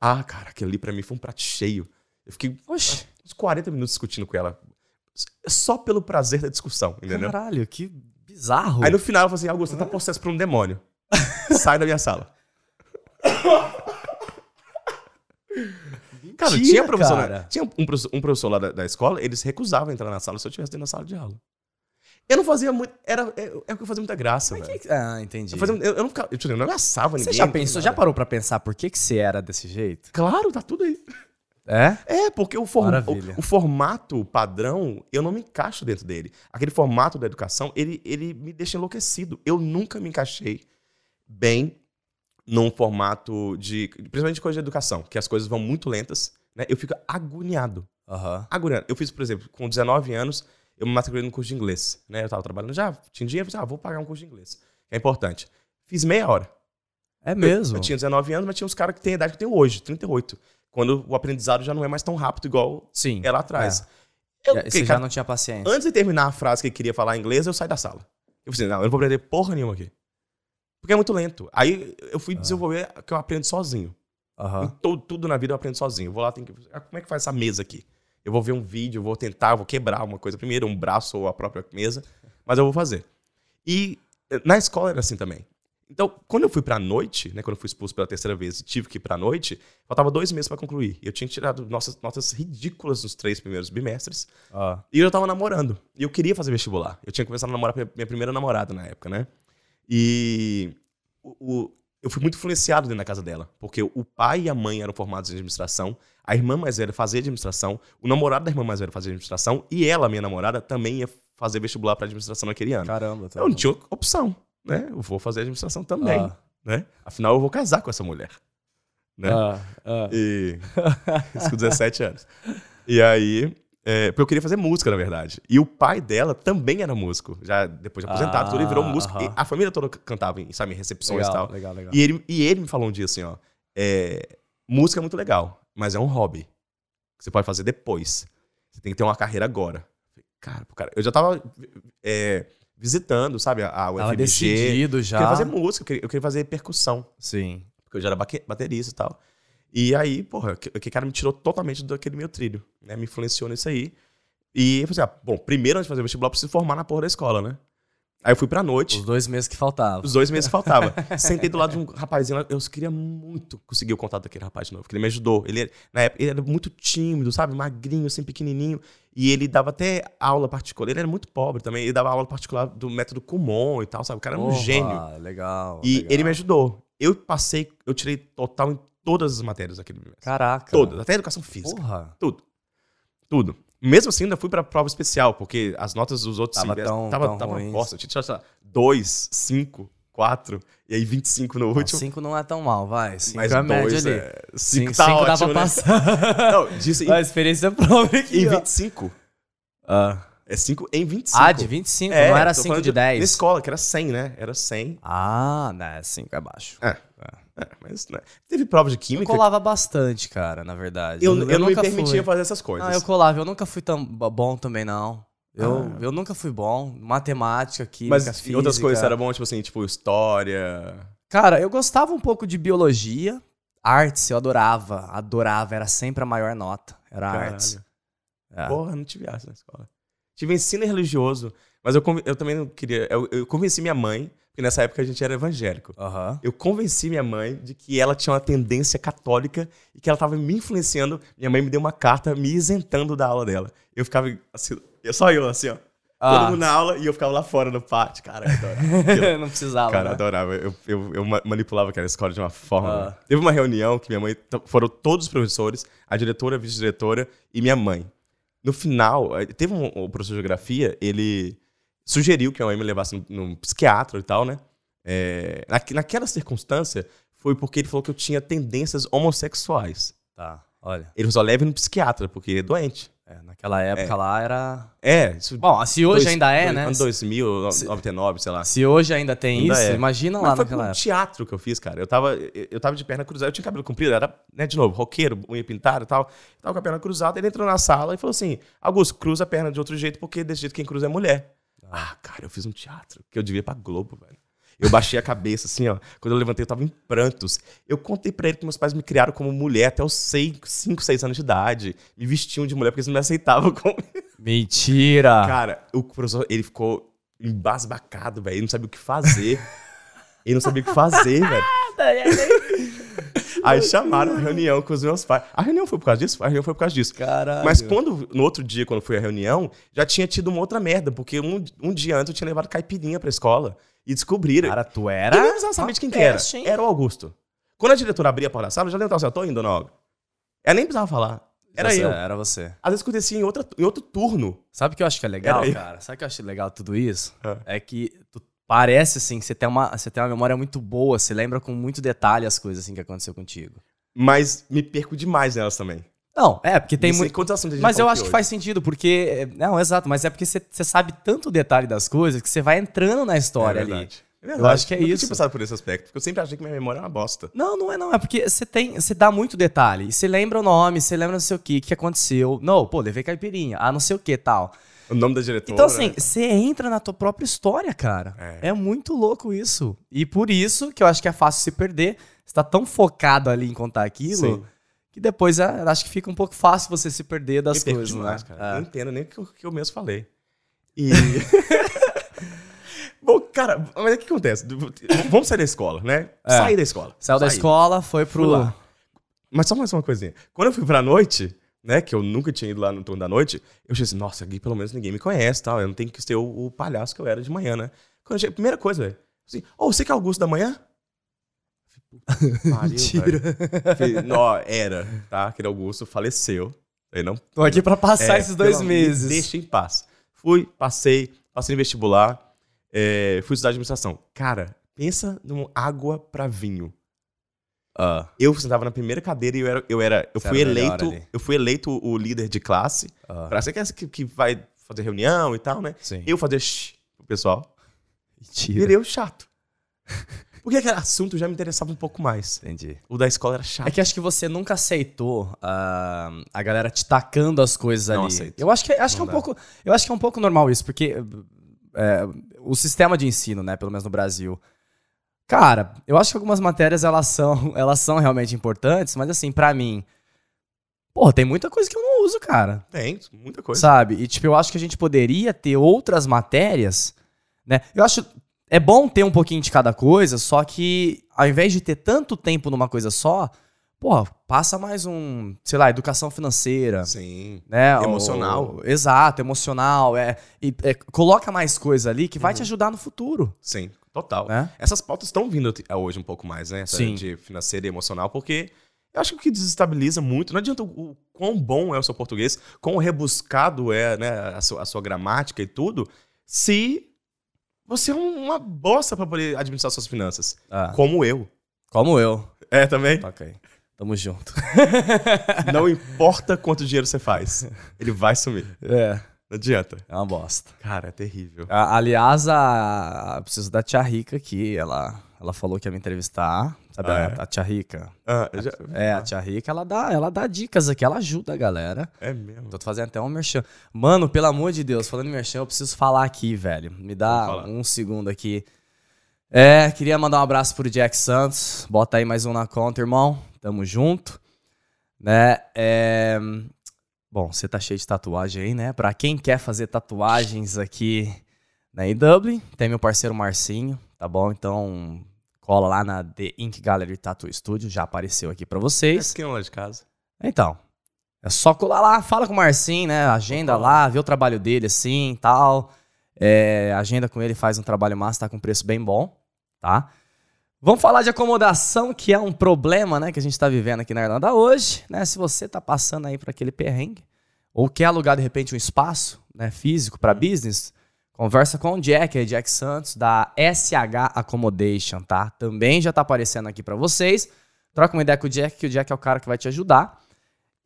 Ah, cara, aquele ali pra mim foi um prato cheio. Eu fiquei Oxe, uns 40 minutos discutindo com ela. Só pelo prazer da discussão, entendeu? caralho, que bizarro. Aí no final ela falou assim: Augusto, você tá possesso por um demônio. Sai da minha sala. Cara, Mentira, tinha professor, cara. tinha um professor, um professor lá da, da escola, eles recusavam entrar na sala se eu estivesse dentro da sala de aula. Eu não fazia muito. Era, é, é que eu fazia muita graça, que- Ah, entendi. Eu, fazia- eu- eu não ficava. Eu, tipo, eu não ameaçava ninguém. Você já pensou, já parou pra pensar por que, que você era desse jeito? Claro, tá tudo aí. É? É, porque o, form- o, o formato padrão, eu não me encaixo dentro dele. Aquele formato da educação, ele, ele me deixa enlouquecido. Eu nunca me encaixei bem num formato de. Principalmente de coisa de educação, que as coisas vão muito lentas, né? Eu fico agoniado. Aham. Agoniado. Eu fiz, por exemplo, com 19 anos, eu me matriculei no curso de inglês. Né? Eu tava trabalhando já, tinha dinheiro, falei, ah, vou pagar um curso de inglês. É importante. Fiz meia hora. É Eu- mesmo. Eu, tinha 19 anos, mas tinha uns caras que têm a idade que eu tenho hoje, 38. Quando o aprendizado já não é mais tão rápido igual Sim. lá atrás. É. Eu, Você já cara, não tinha paciência. Antes de terminar a frase que ele queria falar em inglês, eu saí da sala. Eu falei, assim, não, eu não vou aprender porra nenhuma aqui. Porque é muito lento. Aí eu fui desenvolver o que eu aprendo sozinho. Todo- tudo na vida eu aprendo sozinho. Eu vou lá, tem que. ah, Como é que faz essa mesa aqui? Eu vou ver um vídeo, eu vou tentar, eu vou quebrar uma coisa primeiro, um braço ou a própria mesa, mas eu vou fazer. E eh, na escola era assim também. Então, quando eu fui pra noite, né, quando eu fui expulso pela terceira vez e tive que ir pra noite, faltava dois meses pra concluir. Eu tinha tirado nossas notas ridículas nos três primeiros bimestres. Ó. E eu tava namorando. E eu queria fazer vestibular. Eu tinha começado a namorar minha- primeira namorada na época, né? E o, o- eu fui muito influenciado dentro da casa dela. Porque o pai e a mãe eram formados em administração, a irmã mais velha fazia administração, o namorado da irmã mais velha fazia administração, e ela, minha namorada, também ia fazer vestibular para administração naquele ano. Caramba. tá Eu não tinha opção, né? Eu vou fazer administração também, Ah, né? Afinal, eu vou casar com essa mulher. Né? ah, ah. E. Isso com 17 anos. E aí. É, porque eu queria fazer música, na verdade. E o pai dela também era músico. Já depois de aposentado, Ah, tudo, ele virou músico. E a família toda cantava em, sabe, em recepções e Legal, tal. legal, legal. E ele, e ele me falou um dia assim, ó. é, música é muito legal, mas é um hobby. Que você pode fazer depois. Você tem que ter uma carreira agora. Cara, cara, eu já tava é, visitando, sabe, a, a Tava UFMG. decidido Eu já. queria fazer música, eu queria, eu queria fazer percussão Sim. porque eu já era baterista e tal. E aí, porra, que, que cara me tirou totalmente daquele meu trilho, né? Me influenciou nisso aí. E eu falei assim, ah, bom, primeiro antes de fazer o vestibular, eu preciso formar na porra da escola, né? Aí eu fui pra noite, Os dois meses que faltavam. os dois meses faltava. Sentei do lado de um rapazinho lá, eu queria muito conseguir o contato daquele rapaz de novo, porque ele me ajudou. Ele, na época, ele era muito tímido, sabe? Magrinho, assim, pequenininho. E ele dava até aula particular. Ele era muito pobre também. Ele dava aula particular do método Kumon e tal, sabe? O cara era um Porra, gênio. Legal. E legal. ele me ajudou. Eu passei, eu tirei total em todas as matérias daquele mês. Caraca. Todas, até educação física. Porra. Tudo. Tudo. Mesmo assim, ainda fui pra prova especial, porque as notas dos outros Tava semestres tão- tava, tão tava ruins. bosta. Eu tinha, lá, 2, 5, 4, e aí 25 no Não, último. cinco não é tão mal, vai. Cinco mas é a média ali. é, Cinco, cinco tá cinco ótimo, né? passar. Não, disso em, a experiência prova aqui. em ó. 25. Ah. É 5 em 25. Ah, de 25, É, não era tô 5 falando de 10. Na escola, que era 100, né? Era 100. Ah, né, 5 é baixo. É, mas né? teve prova de Eu química. colava bastante, cara, na verdade. Eu, eu, não me nunca permitia fui. fazer essas coisas. Não, eu colava, eu nunca fui tão bo- bom também, não. Eu, Ah. eu nunca fui bom. Matemática, química, Mas física. outras coisas era bom, tipo assim, tipo história. Cara, eu gostava um pouco de biologia. Artes, eu adorava. Adorava, era sempre a maior nota. Era Caralho. artes. É. Porra, não tive arte na escola. Tive ensino religioso, mas eu, eu também não queria. Eu, eu convenci minha mãe, porque nessa época a gente era evangélico. Aham. Eu convenci minha mãe de que ela tinha uma tendência católica e que ela estava me influenciando. Minha mãe me deu uma carta me isentando da aula dela. Eu ficava assim, eu- só eu, assim, ó. Todo Ah. mundo na aula e eu ficava lá fora no pátio. Cara, eu adorava. não precisava, Cara, né? adorava. Eu, eu, eu ma- manipulava aquela escola de uma forma. Ah. Teve uma reunião que minha mãe. Foram todos os professores, a diretora, a vice-diretora e minha mãe. No final, eh, teve um, o professor de geografia, ele sugeriu que a me levasse num, psiquiatra e tal, né? É, naque- naquela circunstância, foi porque ele falou que eu tinha tendências homossexuais. Tá, olha. Ele só leve no psiquiatra, porque é doente. É, naquela época lá era... É, isso. Bom, se hoje dois- ainda é, dois- né? Ano 2000, 99, sei lá. Se hoje ainda tem Ainda isso, é. imagina Mas lá foi naquela época. teatro que eu fiz, cara. Eu tava, eu tava de perna cruzada, eu tinha cabelo comprido, era, né, de novo, roqueiro, unha pintada e tal. Eu tava com a perna cruzada, ele entrou na sala e falou assim: Augusto, cruza a perna de outro jeito, porque desse jeito quem cruza é mulher. Ah, cara, eu fiz um teatro que eu devia ir pra Globo, velho. Eu baixei a cabeça, assim, ó. Quando eu levantei, eu tava em prantos. Eu contei pra ele que meus pais me criaram como mulher até os 5, 6 anos de idade. Me vestiam de mulher porque eles não me aceitavam como. Mentira! Cara, o professor, ele ficou embasbacado, velho. Ele não sabia o que fazer. ele não sabia o que fazer, velho. Aí chamaram a reunião com os meus pais. A reunião foi por causa disso? A reunião foi por causa disso. Caralho. Mas quando, no outro dia, quando foi a reunião, já tinha tido uma outra merda, porque um, um dia antes eu tinha levado caipirinha pra escola e descobriram. Cara, tu eu era... nem precisava saber de quem que era. hein? Era o Augusto. Quando a diretora abria a porta da sala, eu já lembro assim, eu tô indo, dona Olga. Ela nem precisava falar. Era Você- eu. Era você. Às vezes acontecia em, outra, em outro turno. Sabe o que eu acho que é legal, eu. cara? Sabe o que eu acho legal de tudo isso? Ah. É que parece, assim, que você tem, uma, você tem uma memória muito boa, você lembra com muito detalhe as coisas, assim, que aconteceu contigo. Mas me perco demais nelas também. Não, é, porque tem muito... Quantos assuntos a gente Mas eu acho que aqui faz sentido, porque... é, Não, exato, mas é porque você, sabe tanto detalhe das coisas que você vai entrando na hoje? história é ali. É verdade. Eu acho que é Nunca isso. tinha passado por esse aspecto, porque eu sempre achei que minha memória é uma bosta. Não, não é não. É porque você tem. Você dá muito detalhe. Você lembra o nome, você lembra não sei o que, que aconteceu. Não, pô, levei caipirinha. Ah, não sei o que tal. O nome da diretora. Então, assim, você entra na tua própria história, cara. É. É. muito louco isso. E por isso que eu acho que é fácil se perder. Você tá tão focado ali em contar aquilo Sim. que depois é, acho que fica um pouco fácil você se perder das coisas, demais, né? cara. É. não entendo nem o que eu, que eu mesmo falei. E. Bom, cara, mas o que acontece? Vamos sair da escola, né? É. Sair da escola. Saiu da escola, foi pro. Mas só mais uma coisinha. Quando eu fui pra noite, né? Que eu nunca tinha ido lá no turno da noite, eu assim, nossa, aqui pelo menos ninguém me conhece tal. Eu não tenho que ser o, o palhaço que eu era de manhã, né? Quando eu cheguei, primeira coisa, velho. Assim, ô, você que é Augusto da manhã? Pariu, Mentira. Falei, Não, era, tá? Aquele Augusto faleceu. Ele não Tô aqui pra passar É, esses dois meses. Me deixa em paz. Fui, passei, passei no vestibular, é, fui estudar administração. Cara, pensa numa água pra vinho. Ah, Eu sentava na primeira cadeira e eu era, eu era, eu Você fui era eleito, eu fui eleito o líder de classe. ah. Pra ser que, que vai fazer reunião e tal, né? Sim. Eu fazer shh pro pessoal. Mentira. Virei o chato. Porque aquele assunto já me interessava um pouco mais. Entendi. O da escola era chato. É que acho que você nunca aceitou ah, a galera te tacando as coisas Não ali. aceito. Eu acho que, acho que é Não um dá. pouco, eu acho que é um pouco normal isso, porque é, o sistema de ensino, né, pelo menos no Brasil, cara, eu acho que algumas matérias elas são, elas são realmente importantes, mas assim, pra mim, porra, tem muita coisa que eu não uso, cara. Tem, muita coisa. Sabe? E, tipo, eu acho que a gente poderia ter outras matérias, né? Eu acho. É bom ter um pouquinho de cada coisa, só que ao invés de ter tanto tempo numa coisa só, pô, passa mais um, sei lá, educação financeira, Sim. né? Emocional. O- exato, emocional. É, e, é, coloca mais coisa ali que vai te ajudar no futuro, Sim, total. né? Essas pautas estão vindo hoje um pouco mais, né? Essa Sim. de financeira e emocional, porque eu acho que o que desestabiliza muito, não adianta o, o quão bom é o seu português, quão rebuscado é né, a, sua, a sua gramática e tudo, se você é um- uma bosta pra poder administrar suas finanças. Ah, Como eu. como eu. É, também. Ok. Tamo junto. Não importa quanto dinheiro você faz, ele vai sumir. É, Não adianta. é uma bosta. Cara, é terrível. A- Aliás, a, a- preciso da tia Rica aqui. Ela, ela falou que ia me entrevistar. Sabe Ah, a, é? a tia Rica? Ah, eu já- É, a tia Rica, ela dá, ela dá dicas aqui, ela ajuda a galera. É mesmo. Tô fazendo até um merchan. Mano, pelo amor de Deus, falando em merchan, eu preciso falar aqui, velho. Me dá um segundo aqui. É, queria mandar um abraço pro Jack Santos. Bota aí mais um na conta, irmão. Tamo junto. Né? É... Bom, você tá cheio de tatuagem aí, né? Pra quem quer fazer tatuagens aqui na Dublin, tem meu parceiro Marcinho, tá bom? Então, cola lá na The Ink Gallery Tattoo Studio, já apareceu aqui pra vocês. Esquema lá de casa. Então, é só colar lá, fala com o Marcinho, né? Agenda lá, vê o trabalho dele assim tal. É, agenda com ele, faz um trabalho massa, tá com preço bem bom, tá? Vamos falar de acomodação, que é um problema, né, que a gente tá vivendo aqui na Irlanda hoje, né? Se você tá passando aí por aquele perrengue, ou quer alugar de repente um espaço, né, físico para business, conversa com o Jack, aí, Jack Santos, da SH Accommodation, tá? Também já tá aparecendo aqui para vocês. Troca uma ideia com o Jack, que o Jack é o cara que vai te ajudar.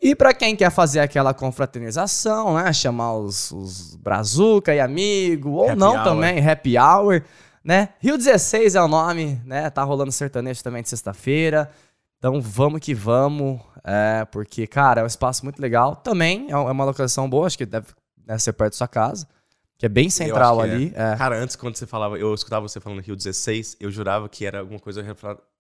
E para quem quer fazer aquela confraternização, né? Chamar os, os brazuca e amigo, ou Happy não hour. também, happy hour, né? Rio 16 é o nome, né? Tá rolando sertanejo também de sexta-feira. Então vamos que vamos, é, porque, cara, é um espaço muito legal. Também é uma localização boa, acho que deve, deve ser perto da sua casa, que é bem central que ali. é. Cara, antes, quando você falava, eu escutava você falando Rio 16, eu jurava que era alguma coisa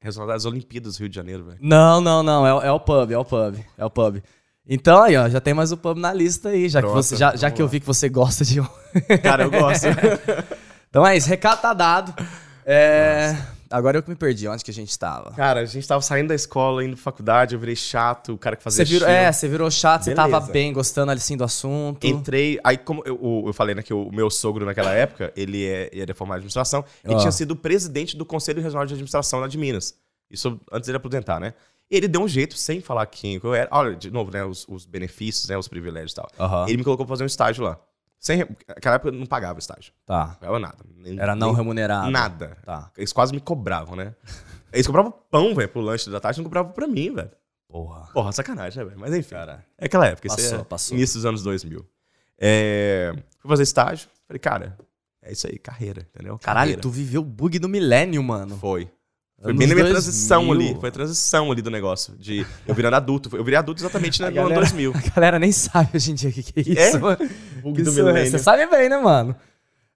relacionada às Olimpíadas do Rio de Janeiro, velho. Não, não, não, é, o- é o pub, é o pub, é o pub. Então aí, ó, já tem mais o pub na lista aí, já que, Pronto, você, já, já que eu vi que você gosta de um. Cara, eu gosto. Então é isso, recado tá dado. É, Agora eu que me perdi, onde que a gente tava? Cara, a gente tava saindo da escola, indo pra faculdade, eu virei chato, o cara que Você fazia virou, estilo. é, você virou chato, você Beleza. tava bem, gostando assim do assunto. Entrei, aí como eu, eu- falei, né, que o meu sogro naquela época, ele é, ele era formado em administração, e Ah. tinha sido presidente do Conselho Regional de Administração lá de Minas. Isso antes dele aposentar, né? Ele deu um jeito, sem falar quem eu era. Olha, de novo, né, os, os benefícios, né, os privilégios e tal. Aham, Ele me colocou pra fazer um estágio lá. Sem, naquela época eu não pagava estágio. tá. Não pagava nada. Nem- Era não nem- remunerado. Nada. Tá. Eles quase me cobravam, né? Eles cobravam pão, velho, pro lanche da tarde, não cobravam pra mim, velho. Porra. Porra, sacanagem, né, velho? Mas enfim. Cara. É aquela época, Passou, é passou. início dos anos 2000. É, fui fazer estágio, falei, cara, é isso aí, carreira, entendeu? Caralho, Carreira. tu viveu o bug do milênio, mano. Foi. Foi bem na minha 2000. transição ali, foi a transição ali do negócio, de eu virando adulto. Eu virei adulto exatamente no A ano galera- 2000. A galera nem sabe hoje em dia o que, que é isso, É? mano. Bug Isso do é- milênio. Você sabe bem, né, mano?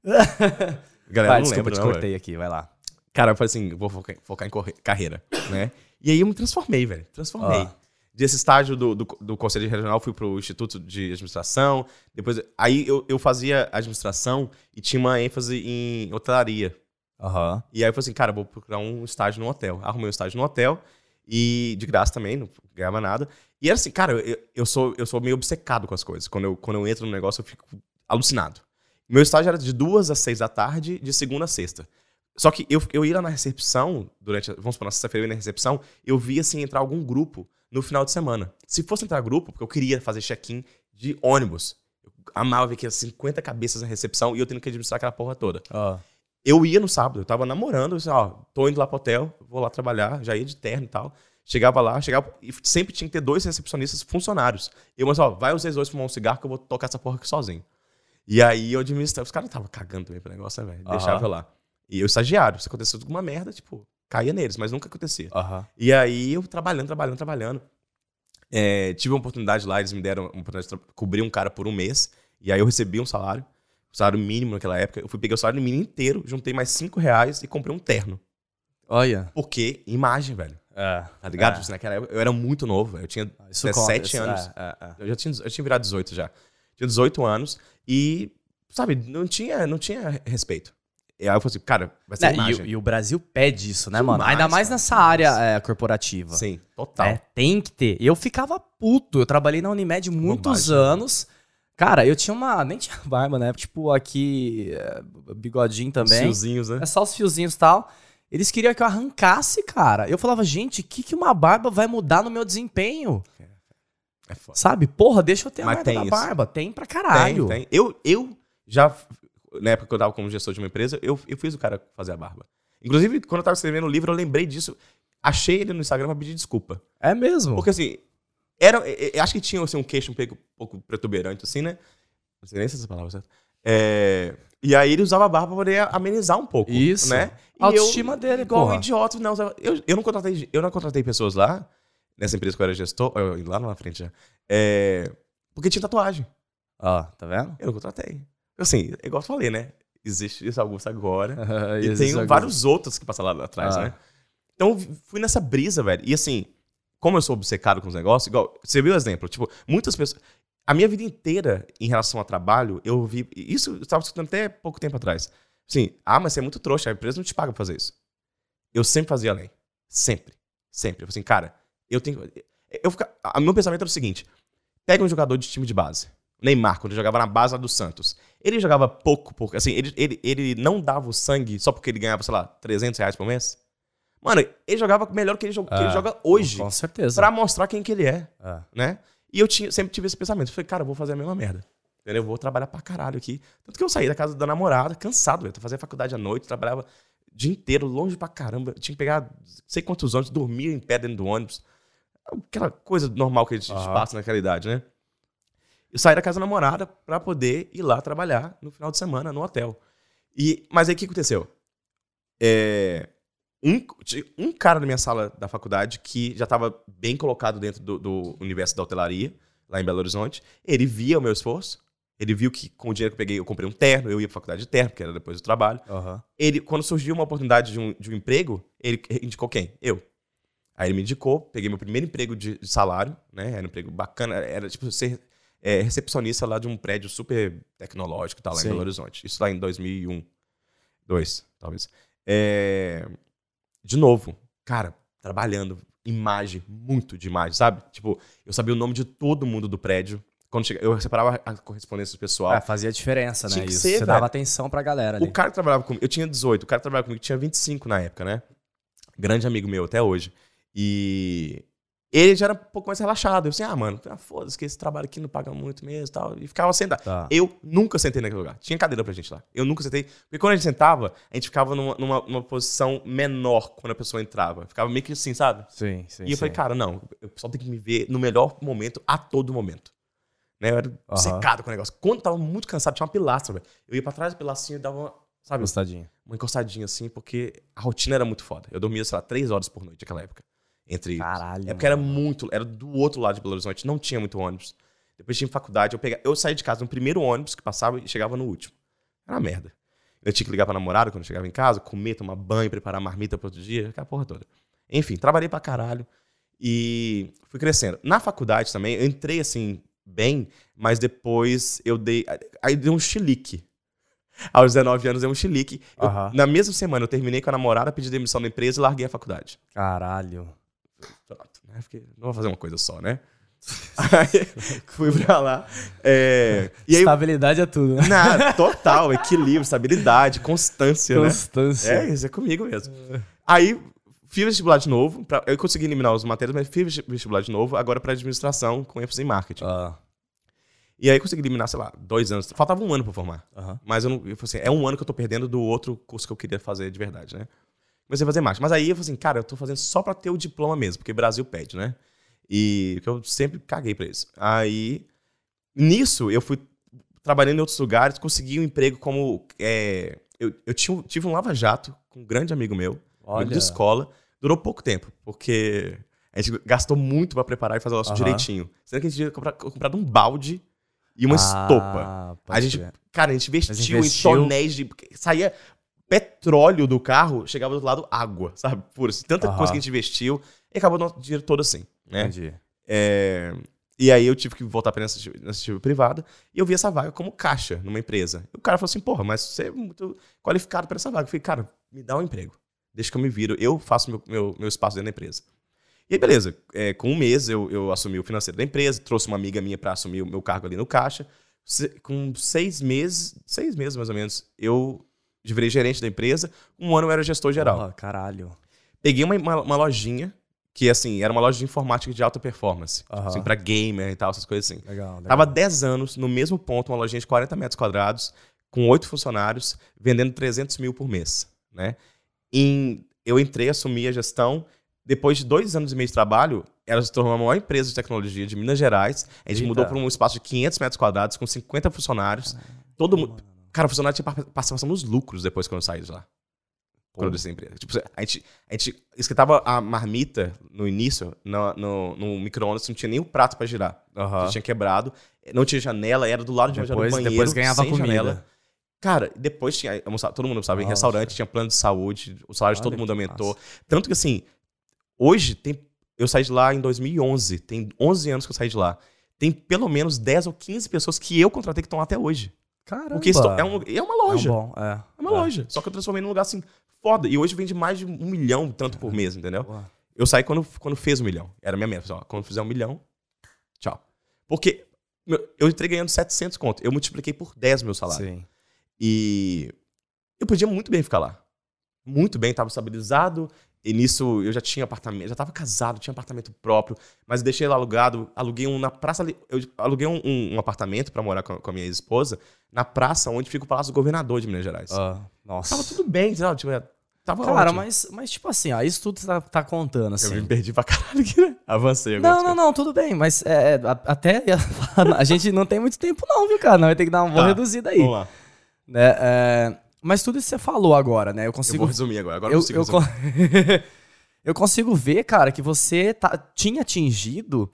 Galera, Vai, não desculpa, lembra, te não, cortei velho. aqui, vai lá. Cara, eu falei assim, vou focar, focar em carreira, né? E aí eu me transformei, velho. Transformei. Ah. Desse estágio do, do, do Conselho Regional, fui pro Instituto de Administração. Depois, aí eu, eu fazia administração e tinha uma ênfase em hotelaria. Aham. E aí eu falei assim, cara, vou procurar um estágio no hotel. Arrumei um estágio no hotel e de graça também, não ganhava nada. E era assim, cara, eu, eu sou, eu sou meio obcecado com as coisas. Quando eu, quando eu entro no negócio, eu fico alucinado. Meu estágio era de duas às seis da tarde, de segunda a sexta. Só que eu, eu ia lá na recepção, durante, vamos supor, na sexta-feira eu ia na recepção, eu via, assim, entrar algum grupo no final de semana. Se fosse entrar grupo, porque eu queria fazer check-in de ônibus. Eu amava ver que tinha 50 cabeças na recepção e eu tendo que administrar aquela porra toda. Ó. Eu ia no sábado, eu tava namorando, eu disse, ó, tô indo lá pro hotel, vou lá trabalhar, já ia de terno e tal. Chegava lá, chegava e sempre tinha que ter dois recepcionistas funcionários. Eu, mas ó, vai vocês dois fumar um cigarro que eu vou tocar essa porra aqui sozinho. E aí eu administrava, os caras estavam cagando também pro negócio, né, velho? Aham. Deixava eu lá. E eu estagiário, se acontecesse alguma merda, tipo, caía neles, mas nunca acontecia. Aham. E aí eu trabalhando, trabalhando, trabalhando. É, tive uma oportunidade lá, eles me deram uma oportunidade de cobrir um cara por um mês. E aí eu recebi um salário, salário mínimo naquela época. Eu fui peguei o salário mínimo inteiro, juntei mais cinco reais e comprei um terno. Olha. Porque imagem, velho. É. Tá ligado? É. Naquela época eu era muito novo, velho. Eu tinha Isso 17 conta, anos. É, é, é. Eu já tinha, eu tinha virado 18 já. Tinha 18 anos e, sabe, não tinha, não tinha respeito. E aí eu falei assim, cara, vai ser Né, e, e o Brasil pede isso, né, Demais, mano? Ainda mais nessa área é, corporativa. Sim, total. É, tem que ter. Eu ficava puto. Eu trabalhei na Unimed muitos Bobagem, né? anos. Cara, eu tinha uma. Nem tinha barba, né? Tipo, aqui, é, bigodinho Os também. fiozinhos, né? É só os fiozinhos e tal. Eles queriam que eu arrancasse, cara. Eu falava, gente, o que, que uma barba vai mudar no meu desempenho? É foda. Sabe? Porra, deixa eu ter a Mas merda tem da isso. barba. Tem pra caralho. Tem, tem. Eu, eu já, na época que eu tava como gestor de uma empresa, eu, eu fiz o cara fazer a barba. Inclusive, quando eu tava escrevendo o livro, eu lembrei disso. Achei ele no Instagram pra pedir desculpa. É mesmo. Porque assim, era, eu- eu acho que tinha assim, um queixo um pouco, um pouco protuberante, assim, né? Não sei nem se essa palavra é certa. É, e aí ele usava a barba pra poder amenizar um pouco. Isso. Né? E autoestima dele, igual um porra. idiota. Não, eu, eu, não contratei, eu não contratei pessoas lá, nessa empresa que eu era gestor, eu- lá na frente já, é, porque tinha tatuagem. Ó, tá vendo? Eu não contratei. Assim, igual eu falei, né? Existe esse Augusto agora. E tem vários outros que passam lá atrás, Ah. né? Então, fui nessa brisa, velho. E assim, como eu sou obcecado com os negócios, igual, você viu o exemplo, tipo, muitas pessoas. A minha vida inteira, em relação ao trabalho, eu vi. Isso eu estava escutando até pouco tempo atrás. Assim, ah, mas você é muito trouxa, a empresa não te paga pra fazer isso. Eu sempre fazia além. Sempre. Sempre. Eu falei assim, cara, eu tenho. Eu fica, a, meu pensamento era o seguinte: pega um jogador de time de base. Neymar, quando ele jogava na base lá do Santos. Ele jogava pouco, porque assim, ele, ele, ele não dava o sangue só porque ele ganhava, sei lá, 300 reais por mês. Mano, ele jogava melhor que ele, joga- que ele É, joga hoje. Com certeza. Pra mostrar quem que ele é, É. né? E eu tinha, sempre tive esse pensamento. Eu falei, cara, eu vou fazer a mesma merda. Entendeu? Eu vou trabalhar pra caralho aqui. Tanto que eu saí da casa da namorada, cansado, velho. Fazia faculdade à noite, trabalhava o dia inteiro, longe pra caramba. Tinha que pegar sei quantos ônibus, dormia em pé dentro do ônibus. Aquela coisa normal que a gente Aham. passa naquela idade, né? Eu saí da casa da namorada pra poder ir lá trabalhar no final de semana no hotel. E, mas aí o que aconteceu? É, um, um cara na minha sala da faculdade que já estava bem colocado dentro do, do universo da hotelaria, lá em Belo Horizonte. Ele via o meu esforço. Ele viu que com o dinheiro que eu peguei, eu comprei um terno, eu ia pra faculdade de terno, que era depois do trabalho. Aham. Ele, quando surgiu uma oportunidade de um, de um emprego, ele indicou quem? Eu. Aí ele me indicou, peguei meu primeiro emprego de, de salário, né? Era um emprego bacana, era tipo ser é, recepcionista lá de um prédio super tecnológico, tal, lá Sim. em Belo Horizonte. Isso lá em 2001, 2, talvez. É, de novo, cara, trabalhando, imagem, muito de imagem, sabe? Tipo, eu sabia o nome de todo mundo do prédio. Quando chega, eu separava a correspondência do pessoal. É, fazia diferença, né? Isso. ser, Você velho. dava atenção pra galera ali. O cara que trabalhava comigo, eu tinha 18, o cara que trabalhava comigo tinha 25 na época, né? Grande amigo meu até hoje. E ele já era um pouco mais relaxado. Eu assim, ah, mano, ah, foda-se que esse trabalho aqui não paga muito mesmo e tal. E ficava sentado. Tá. Eu nunca sentei naquele lugar. Tinha cadeira pra gente lá. Eu nunca sentei. Porque quando a gente sentava, a gente ficava numa, numa, numa posição menor quando a pessoa entrava. Ficava meio que assim, sabe? Sim, sim. e eu falei, cara, não, o pessoal tem que me ver no melhor momento, a todo momento. Né? Eu era Aham. secado com o negócio. Quando eu tava muito cansado, tinha uma pilastra, velho. Eu ia pra trás da pilastrinha e dava uma, sabe, Gostadinho. uma encostadinha assim, porque a rotina era muito foda. Eu dormia, sei lá, três horas por noite naquela época. Entre. Caralho. É porque era muito. Era do outro lado de Belo Horizonte, não tinha muito ônibus. Depois tinha faculdade, eu pegava, eu saía de casa no primeiro ônibus que passava e chegava no último. Era uma merda. Eu tinha que ligar pra namorada quando eu chegava em casa, comer, tomar banho, preparar marmita pro outro dia, aquela porra toda. Enfim, trabalhei pra caralho e fui crescendo. Na faculdade também, eu entrei assim, bem, mas depois eu dei. Aí deu um chilique. Aos 19 anos deu um chilique. Eu- Aham. na mesma semana eu terminei com a namorada, pedi demissão da empresa e larguei a faculdade. Caralho. Pronto, né? Porque não vou fazer uma coisa só, né? Aí fui pra lá. É, e aí, Estabilidade é tudo, né? na, total, equilíbrio, estabilidade, constância, né? Constância. É, isso é comigo mesmo. Aí fiz vestibular de novo. pra- eu consegui eliminar os matérias, mas fiz vestibular de novo, agora pra administração com ênfase em marketing. Ah, E aí eu consegui eliminar, sei lá, dois anos. Faltava um ano pra formar. aham. Mas eu não. Eu falei assim, é um ano que eu tô perdendo do outro curso que eu queria fazer de verdade, né? Comecei a fazer marketing. Mas aí eu falei assim, cara, eu tô fazendo só pra ter o diploma mesmo, porque o Brasil pede, né? E que eu sempre caguei pra isso. Aí, nisso, eu fui trabalhando em outros lugares, consegui um emprego como. é, eu eu tinha, tive um lava-jato com um grande amigo meu, amigo Olha. de escola. Durou pouco tempo, porque a gente gastou muito pra preparar e fazer o nosso Aham. direitinho. Sendo que a gente tinha compra- comprado um balde e uma Ah, estopa. A gente, cara, a gente investiu, investiu. em tonéis de. Saía petróleo do carro, chegava do outro lado água, sabe? Pura. assim, tanta Aham. coisa que a gente investiu e acabou o nosso dinheiro todo assim, né? Entendi. É, e aí eu tive que voltar pra iniciativa, iniciativa privada e eu vi essa vaga como caixa numa empresa. E o cara falou assim: porra, mas você é muito qualificado pra essa vaga. Eu falei, cara, me dá um emprego. Deixa que eu me viro, eu faço meu, meu, meu espaço dentro da empresa. E aí, beleza. É, com um mês eu, eu assumi o financeiro da empresa, trouxe uma amiga minha pra assumir o meu cargo ali no caixa. Se- com seis meses, seis meses mais ou menos, eu virei gerente da empresa. Um ano eu era gestor geral. Porra, caralho. Peguei uma, uma, uma lojinha, que assim, era uma loja de informática de alta performance. Aham. Assim, pra gamer e tal, essas coisas assim. Legal, legal. Tava 10 anos no mesmo ponto, uma lojinha de 40 metros quadrados, com oito funcionários, vendendo 300 mil por mês, né? Em, eu entrei, assumi a gestão. Depois de dois anos e meio de trabalho, ela se tornou a maior empresa de tecnologia de Minas Gerais. A gente Eita. mudou para um espaço de 500 metros quadrados, com 50 funcionários. Todo mundo... Cara, o funcionário tinha pa- participação nos lucros depois que eu saí de lá. Quando eu dessa empresa. Tipo, a gente, a gente esquentava a marmita no início, no, no, no micro-ondas, não tinha nem o prato para girar. Já tinha quebrado. Não tinha janela, era do lado de onde era o Depois, banheiro. depois ganhava sem comida. janela. Cara, depois tinha. almoçava- todo mundo sabe, em restaurante tinha plano de saúde, o salário de todo Olha mundo aumentou. massa. Tanto que assim, hoje tem. Eu saí de lá em 2011, tem 11 anos que eu saí de lá. Tem pelo menos 10 ou 15 pessoas que eu contratei que estão lá até hoje. Caramba. Porque isso é, um, é uma loja. É um bom, é. É uma loja. Só que eu transformei num lugar assim, foda. E hoje vende mais de um milhão tanto por mês, entendeu? Porra. Eu saí quando, quando fez um milhão. Era a minha meta. Ó, quando fizer um milhão, tchau. Porque meu, eu entrei ganhando 700 conto. Eu multipliquei por 10 meu salário. Sim. E eu podia muito bem ficar lá. Muito bem, estava estabilizado. E nisso eu já tinha apartamento, já estava casado, tinha apartamento próprio, mas eu deixei lá alugado. Aluguei um na praça ali. Eu aluguei um, um- um apartamento para morar com, com a minha esposa na praça onde fica o Palácio do Governador de Minas Gerais. Ah, nossa. Tava tudo bem, sabe? Tipo, é, tava Cara, ótimo. mas, mas tipo assim, ó, isso tudo tá, tá contando, Eu assim. me perdi pra caralho aqui, né? Avancei agora. Não, não, não, tudo bem, mas é, é, a- até a gente não tem muito tempo não, viu, cara? Não vai ter que dar uma boa Tá, reduzida aí. Vamos lá. Né? É, mas tudo isso que você falou agora, né? Eu Eu consigo vou resumir agora. Agora eu, eu consigo eu, con- eu consigo ver, cara, que você tá- tinha atingido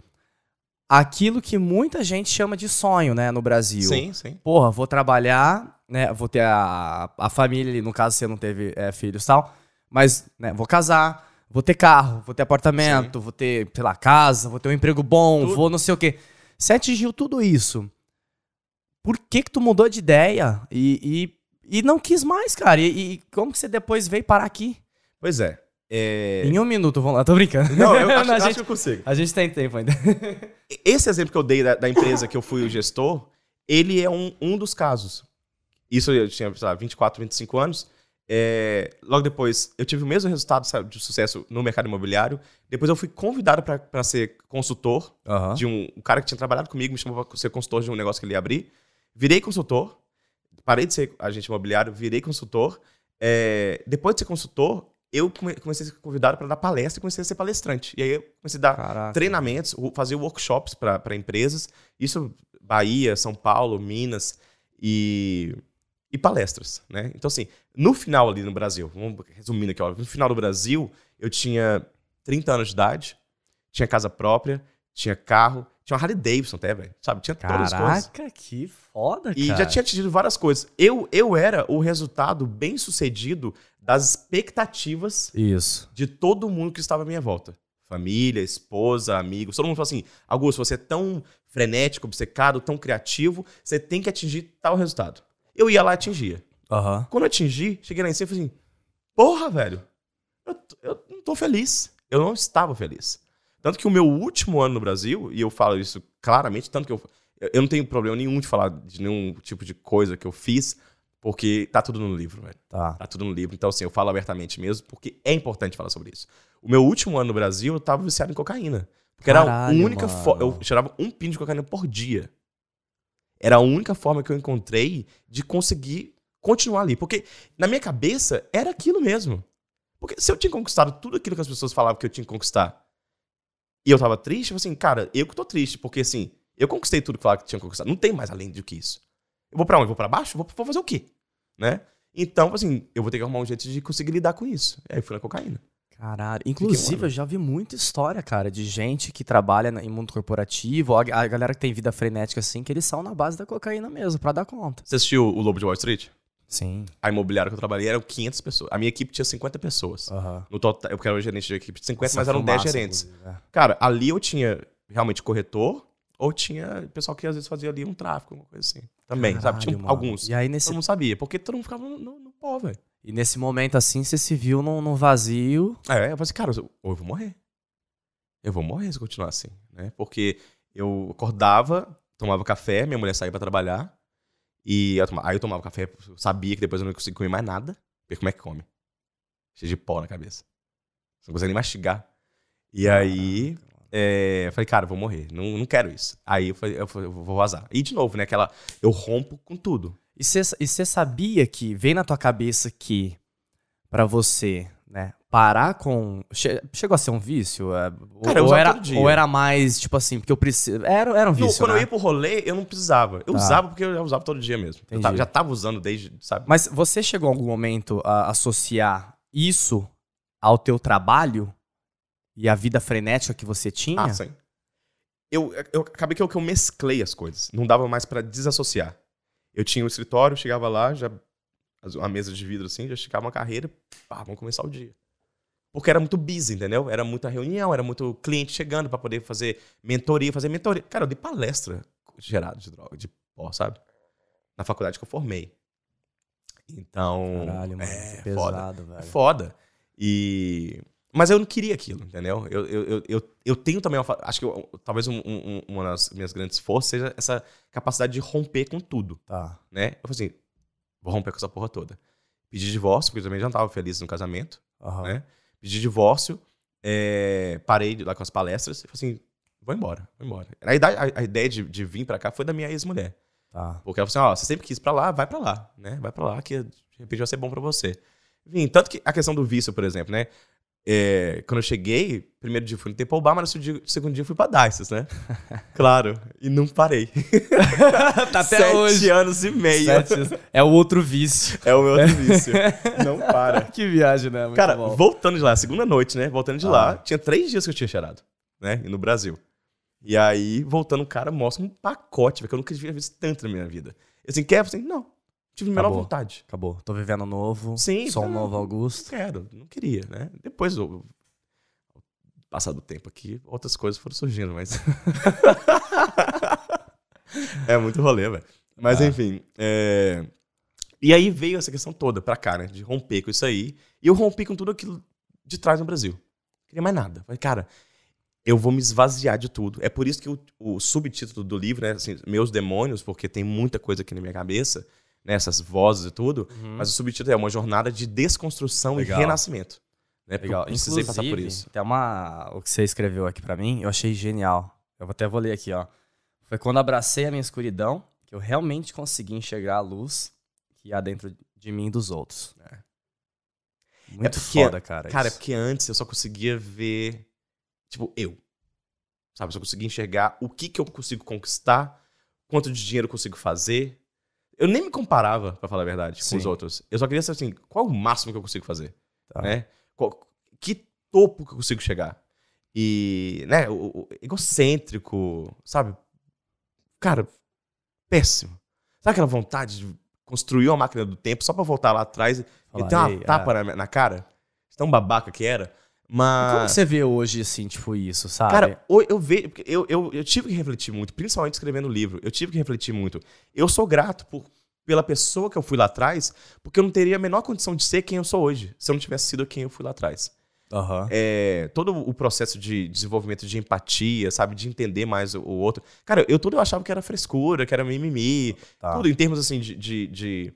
aquilo que muita gente chama de sonho, né, no Brasil. Sim, sim. Porra, vou trabalhar, né, vou ter a, a família ali, no caso você não teve é, filhos e tal, mas, né, vou casar, vou ter carro, vou ter apartamento, vou ter, sei lá, casa, vou ter um emprego bom, Tudo. vou não sei o quê. Você atingiu tudo isso. Por que que tu mudou de ideia e, e, e não quis mais, cara? E, e como que você depois veio parar aqui? Pois é. é... Em um minuto, vamos lá, tô brincando. Não, eu acho, a, acho gente, que eu consigo. a gente tem tempo ainda. Esse exemplo que eu dei da, da empresa que eu fui o gestor, ele é um, um dos casos. Isso eu tinha, sei lá, 24, 25 anos. É, logo depois, eu tive o mesmo resultado sabe, de sucesso no mercado imobiliário. Depois eu fui convidado para ser consultor de um, um cara que tinha trabalhado comigo, me chamou para ser consultor de um negócio que ele ia abrir. Virei consultor, parei de ser agente imobiliário, virei consultor. É, depois de ser consultor, eu come- comecei a ser convidado para dar palestra e comecei a ser palestrante. E aí eu comecei a dar Caraca. treinamentos, fazer workshops para empresas. Isso, Bahia, São Paulo, Minas e, e palestras, né? Então, assim, no final ali no Brasil, vamos resumindo aqui, ó, no final do Brasil, eu tinha 30 anos de idade, tinha casa própria, tinha carro, tinha uma Harley Davidson até, velho, sabe? Tinha todas as coisas. Caraca, que foda, E cara. já tinha atingido várias coisas. Eu, eu era o resultado bem sucedido das expectativas Isso. de todo mundo que estava à minha volta. Família, esposa, amigos. Todo mundo falou assim: Augusto, você é tão frenético, obcecado, tão criativo, você tem que atingir tal resultado. Eu ia lá e atingia. Aham. Quando eu atingi, cheguei lá em cima e falei assim: porra, velho, eu, eu não tô feliz. Eu não estava feliz. Tanto que o meu último ano no Brasil, e eu falo isso claramente, tanto que eu, eu não tenho problema nenhum de falar de nenhum tipo de coisa que eu fiz, porque tá tudo no livro, velho. Tá. Tá tudo no livro. Então, assim, eu falo abertamente mesmo, porque é importante falar sobre isso. O meu último ano no Brasil, eu tava viciado em cocaína. Porque era a Caralho, única forma. Eu cheirava um pino de cocaína por dia. Era a única forma que eu encontrei de conseguir continuar ali. Porque na minha cabeça era aquilo mesmo. Porque se eu tinha conquistado tudo aquilo que as pessoas falavam que eu tinha que conquistar e eu tava triste, eu falei assim, cara, eu que tô triste. Porque assim, eu conquistei tudo que falavam que tinha conquistado. Não tem mais além do que isso. Eu vou pra onde? Eu vou pra baixo? Vou, vou fazer o quê? Né? Então, assim, eu vou ter que arrumar um jeito de conseguir lidar com isso. Aí fui na cocaína. Caralho. Inclusive, eu já vi muita história, cara, de gente que trabalha em mundo corporativo, a, a galera que tem vida frenética assim, que eles são na base da cocaína mesmo, pra dar conta. Você assistiu o Lobo de Wall Street? Sim. A imobiliária que eu trabalhei eram 500 pessoas. A minha equipe tinha 50 pessoas. Aham. No total, eu quero gerente de equipe de 50, Essa mas eram 10 fumaça, gerentes. inclusive, é. Cara, ali eu tinha realmente corretor ou tinha pessoal que às vezes fazia ali um tráfico, uma coisa assim. Também, sabe? Tinha Caralho, mano. alguns. E aí, nesse, Todo mundo sabia, porque todo mundo ficava no, no, no pó, velho. e nesse momento, assim, você se viu num, num vazio. É, eu falei assim, cara, eu- ou eu vou morrer. Eu vou morrer se continuar assim, né? Porque eu acordava, tomava café, minha mulher saía pra trabalhar. E eu tomava, aí eu tomava café, eu sabia que depois eu não ia conseguir comer mais nada. Porque como é que come? Cheio de pó na cabeça. Você não consegue nem mastigar. E aí, é, eu falei, cara, eu vou morrer. Não, não quero isso. Aí eu falei, eu falei, eu vou vazar. E de novo, né? Aquela. Eu rompo com tudo. E você e você sabia que veio na tua cabeça que pra você, né, parar com. che- chegou a ser um vício? É, Cara, eu ou, usava era, ou era mais, tipo assim, porque eu preciso. Era, era um Não, vício. quando né? eu ia pro rolê, eu não precisava. Eu Tá. usava porque eu já usava todo dia mesmo. Eu tava- já tava usando desde, sabe? Mas você chegou em algum momento a associar isso ao teu trabalho e a vida frenética que você tinha? Ah, sim. Eu, eu acabei que eu, que eu mesclei as coisas. Não dava mais pra desassociar. Eu tinha um escritório, chegava lá, já uma mesa de vidro assim, já esticava uma carreira, pá, vamos começar o dia. Porque era muito busy, entendeu? Era muita reunião, era muito cliente chegando pra poder fazer mentoria, fazer mentoria. Cara, eu dei palestra gerado de droga, de pó, sabe? Na faculdade que eu formei. Então, Caralho, mano. é que foda. pesado, É velho. foda. E. Mas eu não queria aquilo, entendeu? Eu, eu, eu, eu, tenho também. uma Acho que eu- talvez um- um- um- uma das minhas grandes forças seja essa capacidade de romper com tudo, Tá. né? Eu falei assim: vou romper com essa porra toda. Pedi divórcio, porque eu também já não tava feliz no casamento, Aham. né? Pedi divórcio, é, parei lá com as palestras e falei assim: vou embora, vou embora. A, idade- a- a ideia de, de vir pra cá foi da minha ex-mulher. Tá. Porque ela falou assim, ó, você sempre quis ir pra lá, vai pra lá, né? Vai pra lá que de repente vai ser bom pra você. Enfim, tanto que a questão do vício, por exemplo, né? É, quando eu cheguei, primeiro dia fui no Temple Bar, mas no segundo dia, fui pra Dices, né? claro, e não parei. tá até Sete hoje. anos e meio. Sete- É o outro vício. É o meu outro vício. não para. que viagem, né? Muito Cara, bom. voltando de lá, segunda noite, né? Voltando de Ah. lá, tinha três dias que eu tinha cheirado, né? E no Brasil. E aí, voltando, o cara mostra um pacote, velho, que eu nunca tinha visto tanto na minha vida. Eu assim, quer? Eu assim, não. Tive a menor Acabou. vontade. Acabou. Tô vivendo novo. Sim, Sou um não, novo Não Augusto. quero, não queria, né? Depois, eu, passado o tempo aqui, outras coisas foram surgindo, mas. é muito rolê, velho. Mas Ah. enfim. é, E aí veio essa questão toda pra cá, né? De romper com isso aí. E eu rompi com tudo aquilo de trás no Brasil. Não queria mais nada. Falei, cara, eu vou me esvaziar de tudo. É por isso que o, o subtítulo do livro, né? Assim, Meus Demônios, porque tem muita coisa aqui na minha cabeça, né? Essas vozes e tudo. Mas o subtítulo é uma jornada de desconstrução Legal. e renascimento. Né? Porque Legal. Eu precisei passar por Inclusive, isso. Tem uma. O que você escreveu aqui pra mim, eu achei genial. Eu até vou ler aqui, ó. Foi quando abracei a minha escuridão que eu realmente consegui enxergar a luz que há dentro de mim e dos outros. Muito porque- foda, cara. Cara, é isso. porque antes eu só conseguia ver, tipo, eu. Sabe? Eu só conseguia enxergar o que, que eu consigo conquistar, quanto de dinheiro eu consigo fazer. Eu nem me comparava, pra falar a verdade, com Sim. os outros. Eu só queria saber assim, qual é o máximo que eu consigo fazer? Tá. Né? Qual- que topo que eu consigo chegar? E, né, o, o- egocêntrico, sabe? Cara, péssimo. Sabe aquela vontade de construir uma máquina do tempo só pra voltar lá atrás e ter uma "Ei, tapa é." na, na cara? Tão babaca que era. Como Mas. você vê hoje, assim, tipo, isso, sabe? Cara, eu vejo. Eu, eu, eu tive que refletir muito, principalmente escrevendo o livro. Eu tive que refletir muito. Eu sou grato por, pela pessoa que eu fui lá atrás, porque eu não teria a menor condição de ser quem eu sou hoje, se eu não tivesse sido quem eu fui lá atrás. Aham. é, todo o processo de desenvolvimento de empatia, sabe? De entender mais o, o outro. Cara, eu tudo eu achava que era frescura, que era mimimi. Tá. Tudo em termos, assim, de, de, de,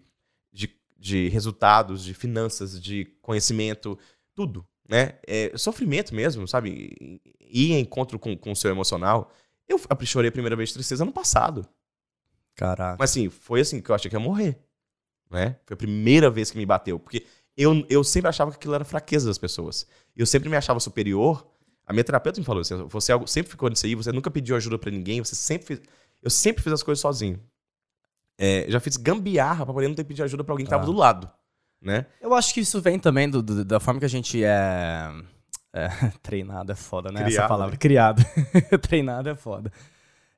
de, de resultados, de finanças, de conhecimento. Tudo, né? É, sofrimento mesmo, sabe? Ir em encontro com, com o seu emocional. Eu chorei a primeira vez de tristeza ano passado. Caraca. Mas assim, foi assim que eu achei que ia morrer. Né? Foi a primeira vez que me bateu. Porque eu, eu sempre achava que aquilo era fraqueza das pessoas. Eu sempre me achava superior. A minha terapeuta me falou assim: você algo- sempre ficou nisso aí, você nunca pediu ajuda pra ninguém, você sempre fez. Eu sempre fiz as coisas sozinho. É, já fiz gambiarra pra poder não ter pedir ajuda pra alguém que tava Ah. do lado. Né? Eu acho que isso vem também do- do- da forma que a gente é, é, treinado, é foda, né? Essa Criado, palavra. né? Criado. treinado é foda.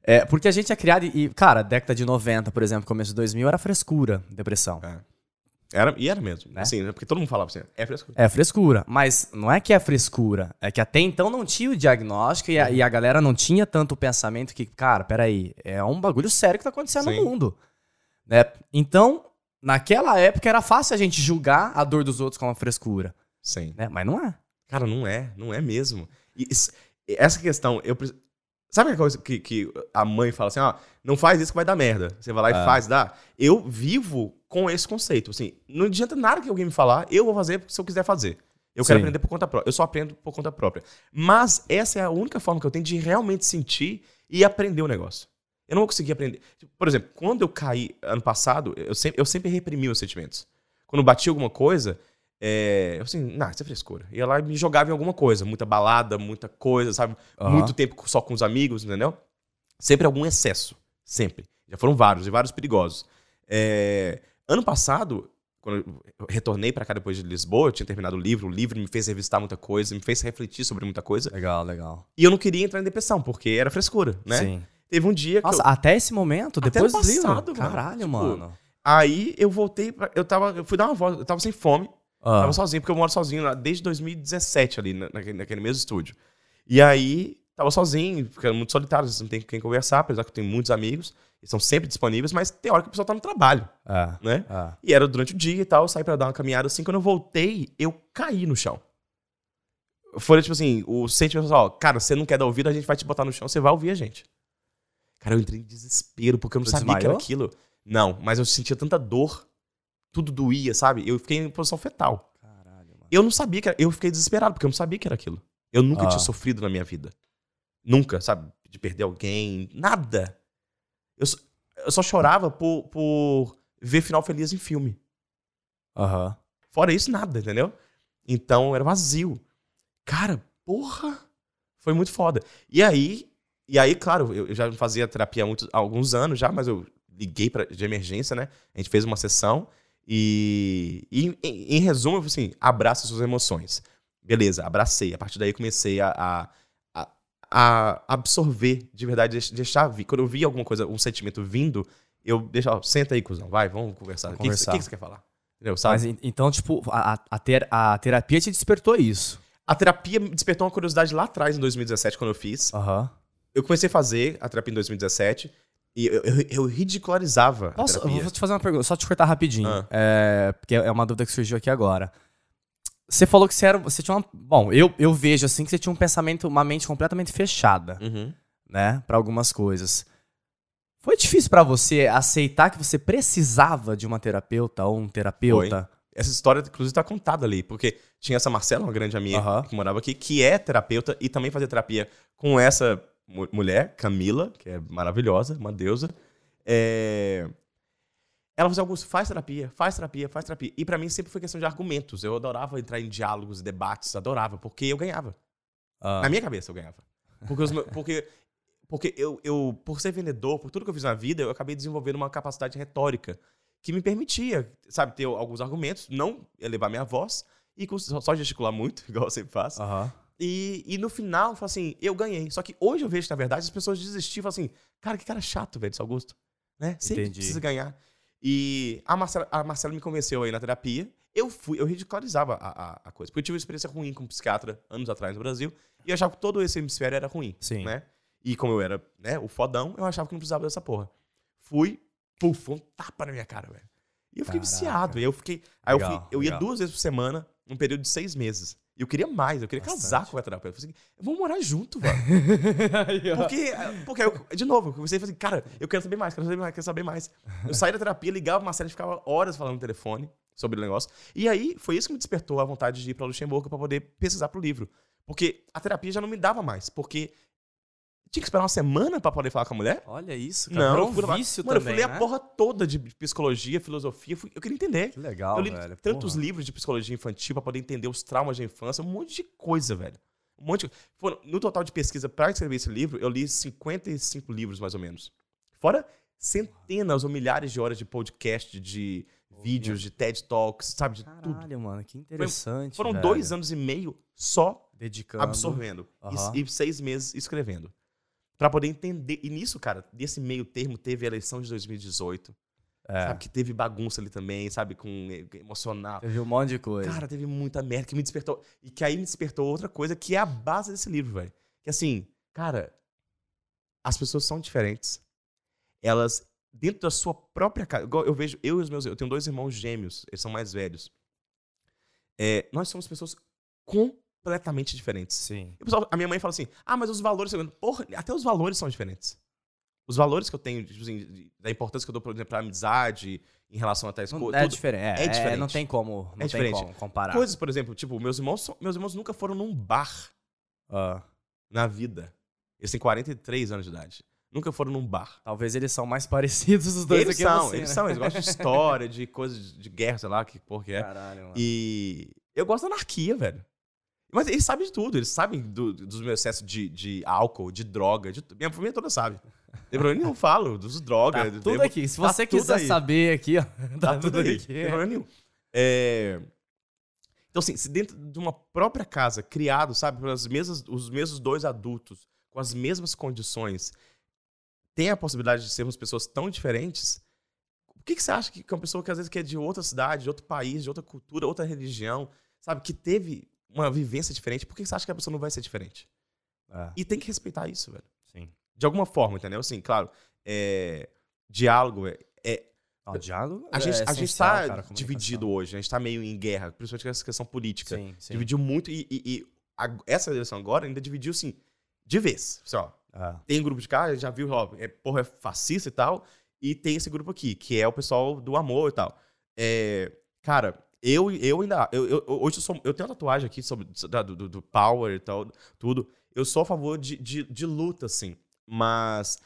É, porque a gente é criado e, cara, década de 90, por exemplo, começo de 2000, era frescura, depressão. Era, e era mesmo. Né? Assim, né? porque todo mundo falava assim: é frescura. É frescura. Mas não é que é frescura. É que até então não tinha o diagnóstico e a, e a galera não tinha tanto o pensamento que, cara, peraí, é um bagulho sério que tá acontecendo Sim. no mundo. Né? Então, naquela época era fácil a gente julgar a dor dos outros como uma frescura. Sim. Né? Mas não é. Cara, não é, não é mesmo. E isso- essa questão, eu Sabe a coisa que, que a mãe fala assim, ó, não faz isso que vai dar merda. Você vai lá e Ah. faz, dá. Eu vivo com esse conceito, assim, não adianta nada que alguém me falar, eu vou fazer se eu quiser fazer. Eu quero Sim. aprender por conta própria. Eu só aprendo por conta própria. Mas essa é a única forma que eu tenho de realmente sentir e aprender o negócio. Eu não vou conseguir aprender. Por exemplo, quando eu caí ano passado, eu sempre, eu sempre reprimi os sentimentos. Quando eu bati alguma coisa, é, eu assim, não, isso é frescura. Ia lá e me jogava em alguma coisa, muita balada, muita coisa, sabe? Aham. Muito tempo só com os amigos, entendeu? Sempre algum excesso. Sempre. Já foram vários, e vários perigosos. É, ano passado, quando eu retornei pra cá depois de Lisboa, eu tinha terminado o livro, o livro me fez revistar muita coisa, me fez refletir sobre muita coisa. Legal, legal. E eu não queria entrar em depressão, porque era frescura, né? Sim. Teve um dia que Nossa, eu... até esse momento, Até depois do livro? passado, mano. Caralho, Tipo, mano. Aí eu voltei, pra... eu tava, eu fui dar uma volta, eu tava sem fome, Ah, Tava sozinho, porque eu moro sozinho lá desde 2017 ali, na- naquele, naquele mesmo estúdio. E aí, tava sozinho, ficando muito solitário, às vezes não tem com quem conversar, apesar que eu tenho muitos amigos, eles são sempre disponíveis, mas tem hora que o pessoal tá no trabalho, é, né? é. E era durante o dia e tal, eu saí pra dar uma caminhada assim, quando eu voltei, eu caí no chão. Foi tipo assim, o sentimento pessoal, cara, você não quer dar ouvido, a gente vai te botar no chão, você vai ouvir a gente. Cara, eu entrei em desespero, porque eu não Tu sabia que era desmaiou? aquilo. Não, mas eu sentia tanta dor, tudo doía, sabe? Eu fiquei em posição fetal. Caralho, mano. Eu não sabia que era. Eu fiquei desesperado, porque eu não sabia que era aquilo. Eu nunca Ah. tinha sofrido na minha vida. Nunca, sabe? De perder alguém, nada. Eu, só- eu só chorava por, por ver final feliz em filme. Aham. Fora isso, nada, entendeu? Então era vazio. Cara, porra! Foi muito foda. E aí, e aí, claro, eu eu já fazia terapia há, muitos, há alguns anos já, mas eu liguei pra, de emergência, né? A gente fez uma sessão e, e em, em resumo, eu falei assim: abraça suas emoções. Beleza, abracei. A partir daí comecei a, a, a- absorver de verdade, deix- deixar vir. Quando eu vi alguma coisa, um sentimento vindo, eu deixo, ó, senta aí, cuzão, vai, vamos conversar. O que, que, você- conversar. que que você quer falar? Entendeu? Mas en- então, tipo, a, a- ter- a terapia te despertou isso. A terapia me despertou uma curiosidade lá atrás, em 2017, quando eu fiz. Aham. Eu comecei a fazer a terapia em 2017 e eu, eu- eu ridicularizava Posso, a eu vou te fazer uma pergunta, só te cortar rapidinho. Ah. É, porque é uma dúvida que surgiu aqui agora. Você falou que você era. Você tinha uma. Bom, eu, eu vejo assim que você tinha um pensamento, uma mente completamente fechada, Uhum. né? Pra algumas coisas. Foi difícil pra você aceitar que você precisava de uma terapeuta ou um terapeuta? Essa história, inclusive, tá contada ali, porque tinha essa Marcela, uma grande amiga Aham. que morava aqui, que é terapeuta e também fazia terapia com essa mulher, Camila, que é maravilhosa, uma deusa. É... Ela assim, Augusto, faz terapia, faz terapia, faz terapia. E pra mim sempre foi questão de argumentos. Eu adorava entrar em diálogos, debates, adorava, porque eu ganhava. Ah, Na minha cabeça eu ganhava. Porque, os porque, porque eu, eu, por ser vendedor, por tudo que eu fiz na vida, eu acabei desenvolvendo uma capacidade retórica que me permitia, sabe, ter alguns argumentos, não elevar minha voz e só gesticular muito, igual eu sempre faço. Aham. E, e no final, eu falo assim, eu ganhei. Só que hoje eu vejo, que, na verdade, as pessoas desistiram, falam assim, cara, que cara chato, velho, esse Augusto. Né? Sempre Entendi. precisa ganhar. E a Marcela, a Marcela me convenceu aí na terapia. Eu fui, eu ridicularizava a, a, a coisa. Porque eu tive uma experiência ruim com um psiquiatra anos atrás no Brasil. E eu achava que todo esse hemisfério era ruim. Sim. Né? E como eu era né, o fodão, eu achava que não precisava dessa porra. Fui, puf, um tapa na minha cara, velho. E eu fiquei Caraca. viciado. Eu fiquei. Aí eu, Legal, fui, eu ia legal. duas vezes por semana, num período de seis meses. Eu queria mais, eu queria Bastante. casar com a terapeuta. Eu falei assim, vamos morar junto, velho. Porque, porque eu, de novo, eu comecei a falar assim, cara, eu quero saber mais, quero saber mais, quero saber mais. Eu saí da terapia, ligava uma série, ficava horas falando no telefone sobre o negócio. E aí, foi isso que me despertou a vontade de ir pra Luxemburgo pra poder pesquisar pro livro. Porque a terapia já não me dava mais, porque tinha que esperar uma semana pra poder falar com a mulher. Olha isso, cara. Não, fui um lá- vício Mano, também, eu fui ler né? a porra toda de psicologia, filosofia, fui- eu queria entender. Que legal, eu li velho. tantos Porra. livros de psicologia infantil pra poder entender os traumas da infância, um monte de coisa, velho. Um monte de... Foram- no total de pesquisa pra escrever esse livro, eu li 55 livros, mais ou menos. Fora centenas ou milhares de horas de podcast, de vídeos, de TED Talks, sabe? De tudo. Caralho, mano, que interessante. Foram velho. dois anos e meio só dedicando. absorvendo. E- Aham. E, seis meses escrevendo. Pra poder entender. E nisso, cara, desse meio termo, teve a eleição de 2018. É. Sabe? Que teve bagunça ali também, sabe? Com eh, emocional. Teve um monte de coisa. Cara, teve muita merda que me despertou. E que aí me despertou outra coisa que é a base desse livro, velho. Que assim, cara, as pessoas são diferentes. Elas, dentro da sua própria casa. igual Eu vejo, eu e os meus. Eu tenho dois irmãos gêmeos, eles são mais velhos. É, nós somos pessoas completamente diferentes. Sim. E pessoal- a minha mãe fala assim: ah, mas os valores. Porra, até os valores são diferentes. Os valores que eu tenho, tipo assim, da importância que eu dou, por exemplo, pra amizade, em relação a tais coisas. é, diferente. É, é é, diferente. não tem como, não É tem diferente. como comparar. Coisas, por exemplo, tipo, meus irmãos, são- meus irmãos nunca foram num bar Ah, na vida. Eles têm 43 anos de idade. Nunca foram num bar. talvez eles são mais parecidos os dois eles do que são, você, eles né? são, eles gostam de história, de coisas de guerra, sei lá, que porra que é. Caralho, mano. E eu gosto da anarquia, velho. Mas eles sabem de tudo, eles sabem do- dos meus excessos de, de álcool, de droga. De, minha família toda sabe. Tem problema nenhum, falo dos drogas. Tá tudo aqui. Se tá você tudo quiser aí. saber aqui, ó. Tá tudo aí. Não aqui. tem problema nenhum. É, Então, assim, se dentro de uma própria casa, criado, sabe, pelas mesmas, os mesmos dois adultos, com as mesmas condições, tem a possibilidade de sermos pessoas tão diferentes, por que, que você acha que que uma pessoa que às vezes que é de outra cidade, de outro país, de outra cultura, outra religião, sabe, que teve uma vivência diferente, por que você acha que a pessoa não vai ser diferente? É, E tem que respeitar isso, velho. sim. De alguma forma, entendeu? Assim, claro, é, diálogo é, é diálogo a gente, é a gente tá cara, dividido hoje, a gente tá meio em guerra, principalmente com essa questão política. Sim, sim. Dividiu muito e, e- e a- essa eleição agora ainda dividiu, assim, de vez. Assim, ó, É. tem um grupo de cá, já viu, ó, é, porra, é fascista e tal, e tem esse grupo aqui, que é o pessoal do amor e tal. É, cara, eu, eu ainda. Eu, eu- hoje eu, sou, eu tenho tatuagem aqui sobre, da- do, do- power e tal, tudo. Eu sou a favor de, de, de luta, assim. Mas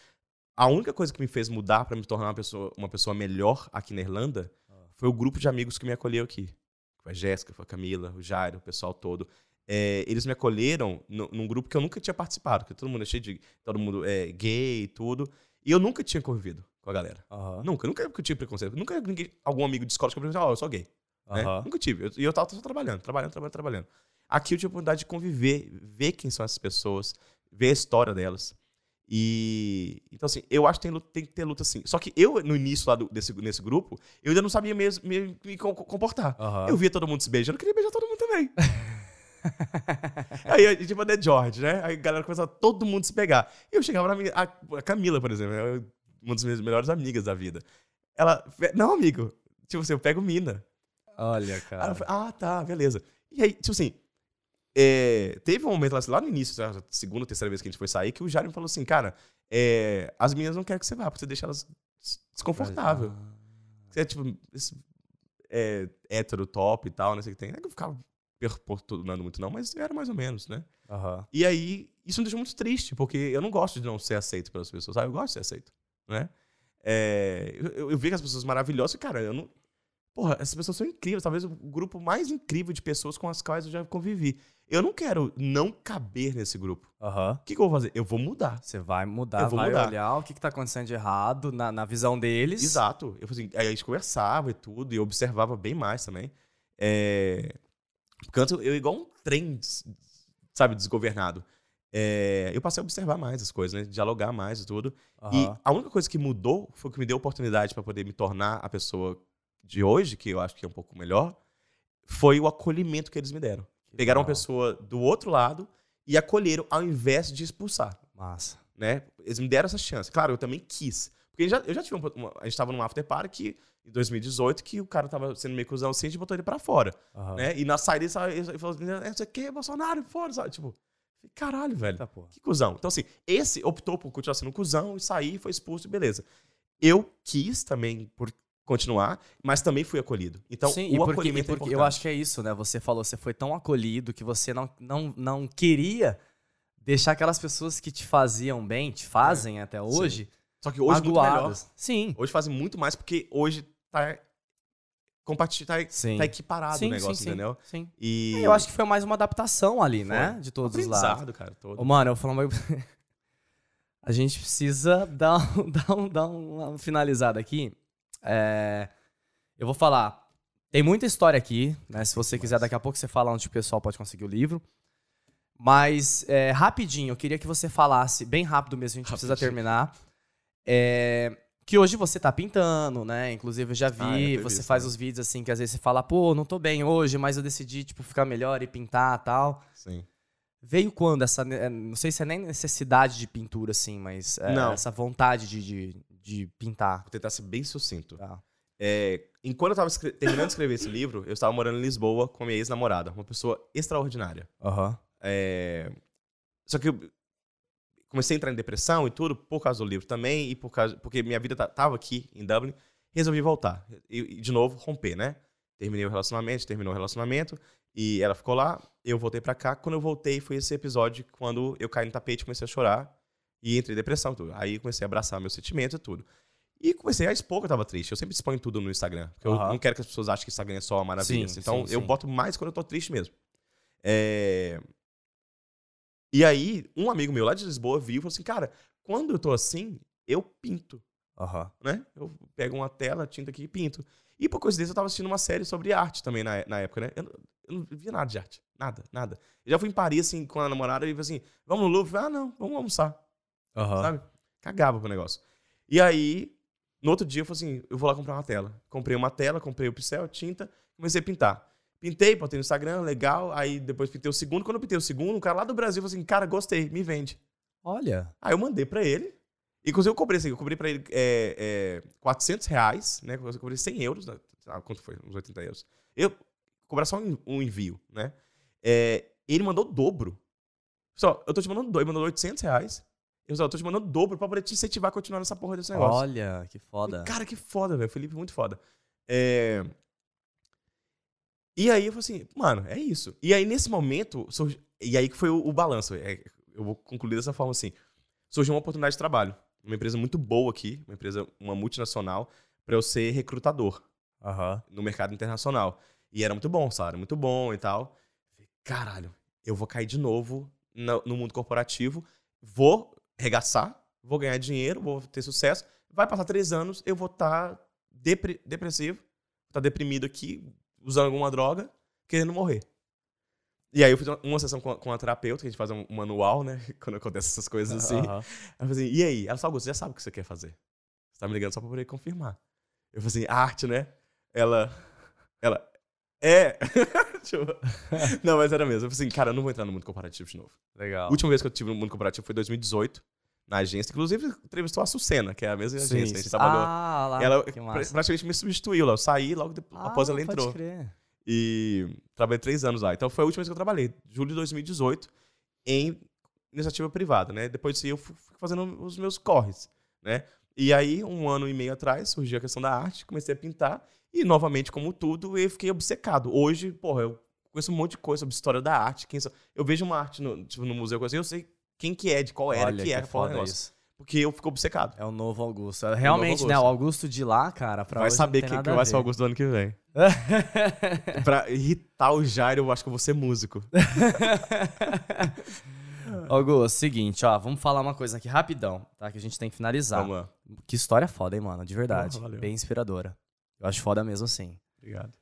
a única coisa que me fez mudar pra me tornar uma pessoa, uma pessoa melhor aqui na Irlanda foi o grupo de amigos que me acolheu aqui. Foi a Jéssica, foi a Camila, o Jairo, o pessoal todo. É, eles me acolheram no- num grupo que eu nunca tinha participado, porque todo mundo é cheio de. Todo mundo é gay e tudo. E eu nunca tinha convivido com a galera. Aham. Nunca, nunca eu tive preconceito. Nunca ninguém, algum amigo de escola que eu perguntei, ó, eu sou gay. Né? Aham. Nunca tive. E eu, tava só trabalhando, trabalhando, trabalhando, trabalhando. Aqui eu tive a oportunidade de conviver, ver quem são essas pessoas, ver a história delas. E. Então, assim, eu acho que tem, luta- tem que ter luta assim. Só que eu, no início lá do- desse, nesse grupo, eu ainda não sabia mesmo me, me co- comportar. Aham. Eu via todo mundo se beijando, eu queria beijar todo mundo também. Aí, eu, tipo, The George, né? Aí a galera começava todo mundo se pegar. E eu chegava na minha. A, a Camila, por exemplo, é uma das minhas melhores amigas da vida. Ela. Não, amigo. Tipo assim, eu pego mina. Olha, Aí cara. eu falei, ah, tá, beleza. E aí, tipo assim, é, teve um momento lá, lá no início, lá, segunda, terceira vez que a gente foi sair, que o Jair me falou assim, cara, é, as meninas não querem que você vá, porque você deixa elas des- desconfortável. Você é, tipo, esse, é, hétero top e tal, não sei o que tem. Não é que eu ficava perportunando muito não, mas era mais ou menos, né? Aham. E aí, isso me deixou muito triste, porque eu não gosto de não ser aceito pelas pessoas, sabe? Eu gosto de ser aceito, né? É, eu, eu, que as pessoas maravilhosas e, cara, eu não... Porra, essas pessoas são incríveis, talvez o grupo mais incrível de pessoas com as quais eu já convivi. Eu não quero não caber nesse grupo. Aham. O que, que eu vou fazer? Eu vou mudar. Você vai mudar, Eu vou vai mudar. olhar o que, que tá acontecendo de errado na, na visão deles. Exato. Eu, assim, aí a gente conversava e tudo, e eu observava bem mais também. É... Antes eu, igual um trem, sabe, desgovernado. É, Eu passei a observar mais as coisas, né? Dialogar mais e tudo. E Aham. a única coisa que mudou foi que me deu oportunidade para poder me tornar a pessoa de hoje, que eu acho que é um pouco melhor, foi o acolhimento que eles me deram. Que Pegaram uma legal. pessoa do outro lado e acolheram ao invés de expulsar Massa. né? Eles me deram essa chance. Claro, eu também quis. Porque já, eu já tive uma, uma- A gente tava num after party que, em 2018 que o cara tava sendo meio cuzão assim, a gente botou ele pra fora. Aham. Né? E na saída ele, falou assim: é, isso aqui, Bolsonaro, fora, sabe? Tipo, caralho, velho. Que cuzão. Então, assim, esse optou por continuar sendo um cuzão e sair, foi expulso e beleza. Eu quis também por continuar, mas também fui acolhido. Então, Sim, o e porque, e acolhimento é porque eu importante. acho que é isso, né? Você falou, você foi tão acolhido que você não, não, não queria deixar aquelas pessoas que te faziam bem, te fazem até hoje, Só que hoje muito melhor. Sim. Hoje fazem muito mais porque hoje tá compartilha, tá, Sim. tá equiparado sim, o negócio, sim, sim, entendeu? Sim. E Eu acho que foi mais uma adaptação ali, né? Foi. De todos os lados. cara, todo. Ô, mano, eu uma... A gente precisa dar, um, dar, um, dar uma finalizada aqui. É, Eu vou falar. Tem muita história aqui, né? Se você quiser, daqui a pouco você fala onde o pessoal pode conseguir o livro. Mas, é, rapidinho, eu queria que você falasse, bem rápido mesmo, a gente precisa Rapidinho. terminar. É, Que hoje você tá pintando, né? Inclusive, eu já vi, Ah, é, você faz né? os vídeos assim, que às vezes você fala, pô, não tô bem hoje, mas eu decidi, tipo, ficar melhor e pintar e tal. Sim. Veio quando essa. ne- Não sei se é nem necessidade de pintura, assim, mas é, essa vontade de, de, de pintar. Vou tentar ser bem sucinto. Tá. É, enquanto eu tava terminando de escrever esse livro, eu estava morando em Lisboa com a minha ex-namorada, uma pessoa extraordinária. Aham. É, Só que eu comecei a entrar em depressão e tudo por causa do livro também e por causa porque minha vida ta- tava aqui em Dublin, resolvi voltar e, e, de novo romper, né? Terminei o relacionamento, terminou o relacionamento e ela ficou lá, eu voltei pra cá. Quando eu voltei foi esse episódio quando eu caí no tapete, comecei a chorar e entrei em depressão, e tudo. Aí comecei a abraçar meus sentimentos e tudo. E comecei a expor que eu tava triste. Eu sempre exponho tudo no Instagram. Porque eu Aham. não quero que as pessoas achem que Instagram é só uma maravilha. Sim, então sim, eu sim. boto mais quando eu tô triste mesmo. É... E aí, um amigo meu lá de Lisboa viu e falou assim: Cara, quando eu tô assim, eu pinto, Aham. né? Eu pego uma tela, tinta aqui e pinto. E por coincidência, eu tava assistindo uma série sobre arte também na, na época, né? Eu, não- eu não via nada de arte. Nada, nada. Eu já fui em Paris, assim, com a namorada e falei assim: Vamos no Louvre? Eu ah, não, vamos almoçar Aham. sabe? Cagava pro negócio. E aí, no outro dia, eu falei assim: eu vou lá comprar uma tela. Comprei uma tela, comprei o pincel, tinta, comecei a pintar. Pintei, botei no Instagram, legal. Aí depois pintei o segundo. Quando eu pintei o segundo, um cara lá do Brasil falou assim: cara, gostei, me vende. Olha. Aí eu mandei pra ele. Inclusive, eu cobrei assim, eu cobrei pra ele é, é, 400 reais, né? Eu cobrei 100 euros, né? Ah, quanto foi? Uns 80 euros. Eu cobrar só um, um envio, né? É, ele mandou o dobro. Só, eu tô te mandando dois, ele mandou 800 reais. Eu só, tô te mandando dobro pra poder te incentivar a continuar nessa porra desse negócio. Olha, que foda. Cara, que foda, velho. Felipe, muito foda. É... E aí eu falei assim, mano, é isso. E aí nesse momento, surgi... e aí que foi o, o balanço. É, eu vou concluir dessa forma assim. Surgiu uma oportunidade de trabalho. Uma empresa muito boa aqui, uma empresa, uma multinacional, pra eu ser recrutador Aham. no mercado internacional. E era muito bom, salário muito bom e tal. Falei, Caralho, eu vou cair de novo no, no mundo corporativo, vou regaçar, vou ganhar dinheiro, vou ter sucesso. Vai passar três anos, eu vou estar depressivo, vou estar deprimido aqui, usando alguma droga, querendo morrer. E aí eu fiz uma, sessão com a, com a terapeuta, que a gente faz um, um manual, né? Quando acontece essas coisas assim. Aham. Ela falou assim, e aí? Ela falou, você já sabe o que você quer fazer. Você tá me ligando só pra poder confirmar. Eu falei assim, arte, né? Ela, ela, é. Tipo, não, mas era mesmo. Eu falei assim, cara, eu não vou entrar no mundo corporativo de novo. Legal. A última vez que eu tive no mundo corporativo foi em 2018, na agência. Inclusive, entrevistou a Sucena, que é a mesma Sim, agência. A gente sim. trabalhou. Ah, lá. ela praticamente me substituiu lá. Eu saí logo depois, Ah, após ela entrou. crer. E trabalhei três anos lá. Então foi a última vez que eu trabalhei, julho de 2018, em iniciativa privada, né? Depois disso eu fui fazendo os meus corres, né? E aí, um ano e meio atrás, surgiu a questão da arte, comecei a pintar, e novamente, como tudo, eu fiquei obcecado. Hoje, porra, eu conheço um monte de coisa sobre história da arte. Quem Eu vejo uma arte no, tipo, no museu, coisa eu sei quem que é, de qual era, Olha, que era, qual o foda negócio. isso. Porque eu fico obcecado. É o novo Augusto. Realmente, né? O Augusto de lá, cara, pra vai saber quem que vai ser o. Augusto do ano que vem. pra irritar o Jairo, eu acho que eu vou ser músico. Augusto, seguinte, ó, vamos falar uma coisa aqui rapidão, tá? Que a gente tem que finalizar. Vamos lá. Que história foda, hein, mano? De verdade. Valeu. Bem inspiradora. Eu acho foda mesmo assim. Obrigado.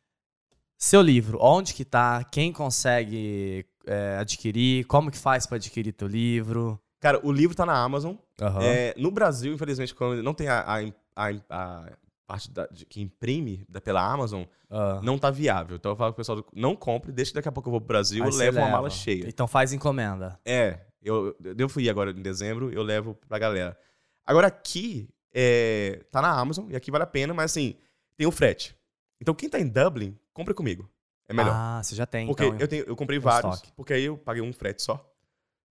Seu livro, onde que tá? Quem consegue é, adquirir? Como que faz pra adquirir teu livro? Cara, o livro tá na Amazon. Aham. É, no Brasil, infelizmente, quando não tem a, a, a- a parte da- de- que imprime da- pela Amazon, Ah. não tá viável. Então eu falo pro pessoal, não compre, deixa que daqui a pouco eu vou pro Brasil, Aí eu levo uma leva. mala cheia. Então faz encomenda. É, eu, eu fui agora em dezembro, eu levo pra galera. Agora aqui, é, tá na Amazon e aqui vale a pena, mas assim, tem o frete. Então quem tá em Dublin, compra comigo. É melhor. Ah, você já tem, porque então. eu, tenho, eu comprei vários, estoque. porque aí eu paguei um frete só.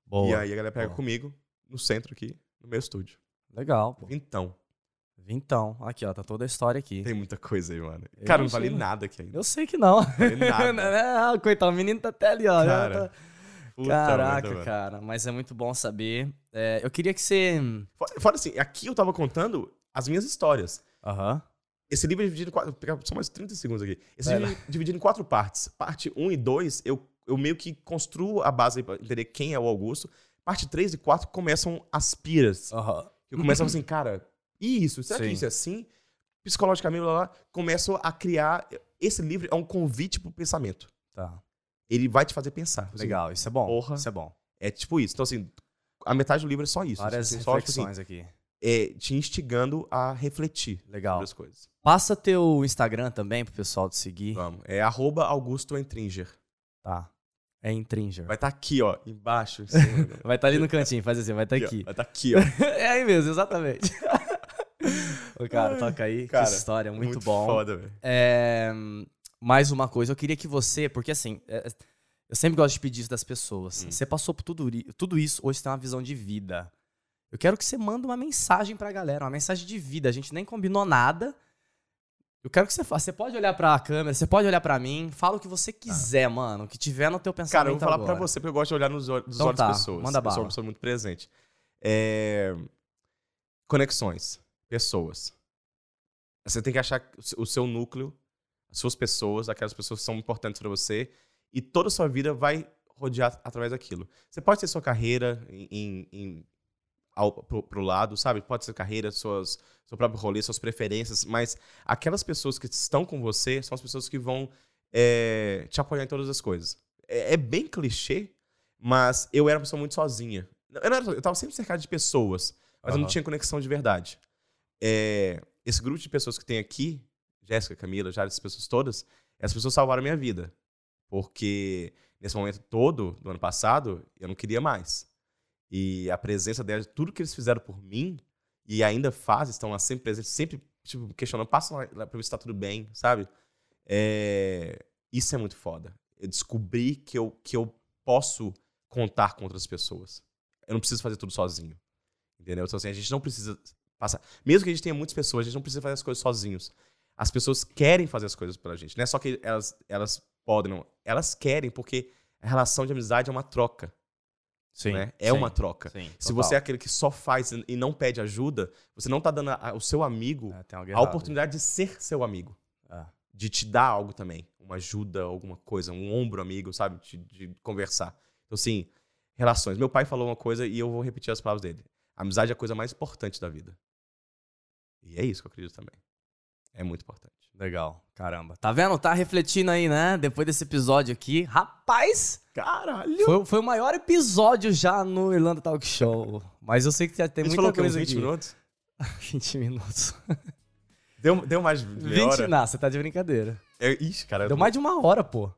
Boa. E aí a galera pega boa. comigo no centro aqui, no meu estúdio. Legal, pô. Então, Então, aqui, ó, tá toda a história aqui. tem muita coisa aí, mano. Eu Cara, não imagino. nada aqui ainda. Eu sei que não. falei nada. ah, coitado, o menino tá até ali, ó. Cara, tá- Puta Caraca, merda, cara. Mas é muito bom saber. É, eu queria que você. Fora- Fora assim, aqui eu tava contando as minhas histórias. Aham. Esse livro é dividido em quatro. Só mais 30 segundos aqui. Esse livro é dividido em quatro partes. Parte 1 e 2, eu, eu meio que construo a base pra entender quem é o Augusto. Parte 3 e 4 começam as piras. Aham. Eu começo assim, cara, e isso? Será Sim. que isso é assim? Psicologicamente, blá, blá. Começo a criar. Esse livro é um convite pro pensamento. Tá. Ele vai te fazer pensar. Assim, Legal, isso é bom. Porra. Isso é bom. É tipo isso. Então, assim, a metade do livro é só isso. Várias assim, só, tipo assim, reflexões aqui. É, te instigando a refletir Legal. sobre as coisas. Passa teu Instagram também pro pessoal te seguir. Vamos. É arroba Augusto Entringer. Tá. É Intringer. Vai estar aqui, ó, embaixo. em cima? Vai estar ali no cantinho, faz assim, vai estar Aqui, ó. aqui. Vai estar aqui, ó. é aí mesmo, exatamente. Ô, cara, toca aí. Cara, que história, muito, bom. foda, velho. É, mais uma coisa, eu queria que você, porque assim, é, eu sempre gosto de pedir isso das pessoas. Hum. Você passou por tudo, tudo isso, hoje você tem uma visão de vida. Eu quero que você manda uma mensagem pra galera, uma mensagem de vida. A gente nem combinou nada. Eu quero que você faça. Você pode olhar pra câmera, você pode olhar pra mim, fala o que você quiser, mano, o que tiver no teu pensamento Cara, eu vou falar agora. pra você, porque eu gosto de olhar nos olhos, dos Então olhos tá, das pessoas. manda Eu sou bala. uma pessoa muito presente. É, Conexões. Pessoas. Você tem que achar o seu núcleo, as suas pessoas, aquelas pessoas que são importantes pra você, e toda a sua vida vai rodear através daquilo. Você pode ter sua carreira em- em- ao, pro, pro lado, sabe? Pode ser carreira, suas, seu próprio rolê, suas preferências, mas aquelas pessoas que estão com você são as pessoas que vão é, te apoiar em todas as coisas. É, é bem clichê, mas eu era uma pessoa muito sozinha. Eu, não era, eu tava sempre cercado de pessoas, mas eu não tinha conexão de verdade. É, esse grupo de pessoas que tem aqui, Jéssica, Camila, já essas pessoas todas, essas pessoas salvaram a minha vida. Porque nesse momento todo do ano passado, eu não queria mais. E a presença delas, tudo que eles fizeram por mim, e ainda fazem, estão lá sempre presentes, sempre tipo, questionando, passa lá, lá pra ver se tá tudo bem, sabe? É, Isso é muito foda. Eu descobri que eu, que eu posso contar com outras pessoas. Eu não preciso fazer tudo sozinho. Entendeu? Então, assim, a gente não precisa passar. Mesmo que a gente tenha muitas pessoas, a gente não precisa fazer as coisas sozinhos. As pessoas querem fazer as coisas pela gente. Não é só que elas, elas podem, não. Elas querem, porque a relação de amizade é uma troca. Sim. né? É sim, uma troca. Sim, Se você é aquele que só faz e não pede ajuda, você não tá dando ao seu amigo É, a errado. oportunidade de ser seu amigo. É. De te dar algo também. Uma ajuda, alguma coisa, um ombro amigo, sabe? De, de conversar. Então, assim, relações. Meu pai falou uma coisa e eu vou repetir as palavras dele. Amizade é a coisa mais importante da vida. E é isso que eu acredito também. É muito importante. Legal, caramba. Tá vendo? Tá refletindo aí, né? Depois desse episódio aqui. Rapaz, Caralho! foi, foi o maior episódio já no Irlanda Talk Show. Mas eu sei que tem a gente muita falou que uns coisa 20 aqui. minutos? 20 minutos. Deu, deu mais de meia 20, hora? não, você tá de brincadeira. É, ixi, cara. Deu mais de uma hora, pô.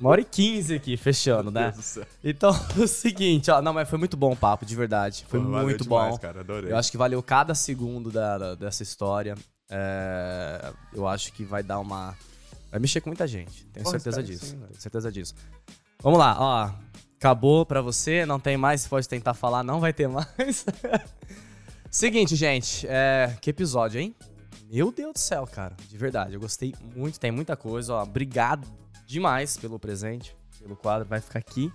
Uma hora e quinze aqui, fechando, né? Então, o seguinte, ó. Não, mas foi muito bom o papo, de verdade. Foi Pô, muito demais, bom. cara. Adorei. Eu acho que valeu cada segundo da, da- dessa história. É, eu acho que vai dar uma. Vai mexer com muita gente. Tenho Porra, certeza disso. sim. Tenho certeza disso. Vamos lá, ó. Acabou pra você, não tem mais. Você pode tentar falar, não vai ter mais. Seguinte, gente. é, que episódio, hein? Meu Deus do céu, cara. De verdade, eu gostei muito. Tem muita coisa, ó. Obrigado demais pelo presente, pelo quadro. Vai ficar aqui.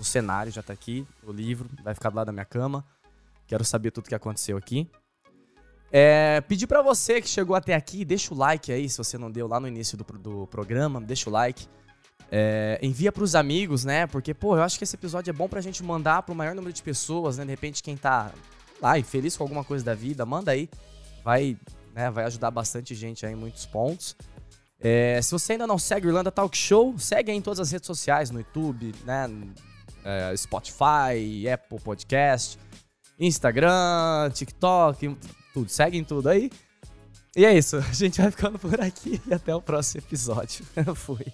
O cenário já tá aqui. O livro vai ficar do lado da minha cama. Quero saber tudo que aconteceu aqui. É, pedir pra você que chegou até aqui, deixa o like aí, se você não deu lá no início do, do programa, deixa o like. É, envia pros amigos, né? Porque, pô, eu acho que esse episódio é bom pra gente mandar pro maior número de pessoas, né? De repente, quem tá lá infeliz com alguma coisa da vida, manda aí. Vai, né, vai ajudar bastante gente aí em muitos pontos. É, se você ainda não segue o Irlanda Talk Show, segue aí em todas as redes sociais, no YouTube, né? é, Spotify, Apple Podcast, Instagram, TikTok, tudo. Seguem tudo aí. E é isso. A gente vai ficando por aqui e até o próximo episódio. Fui.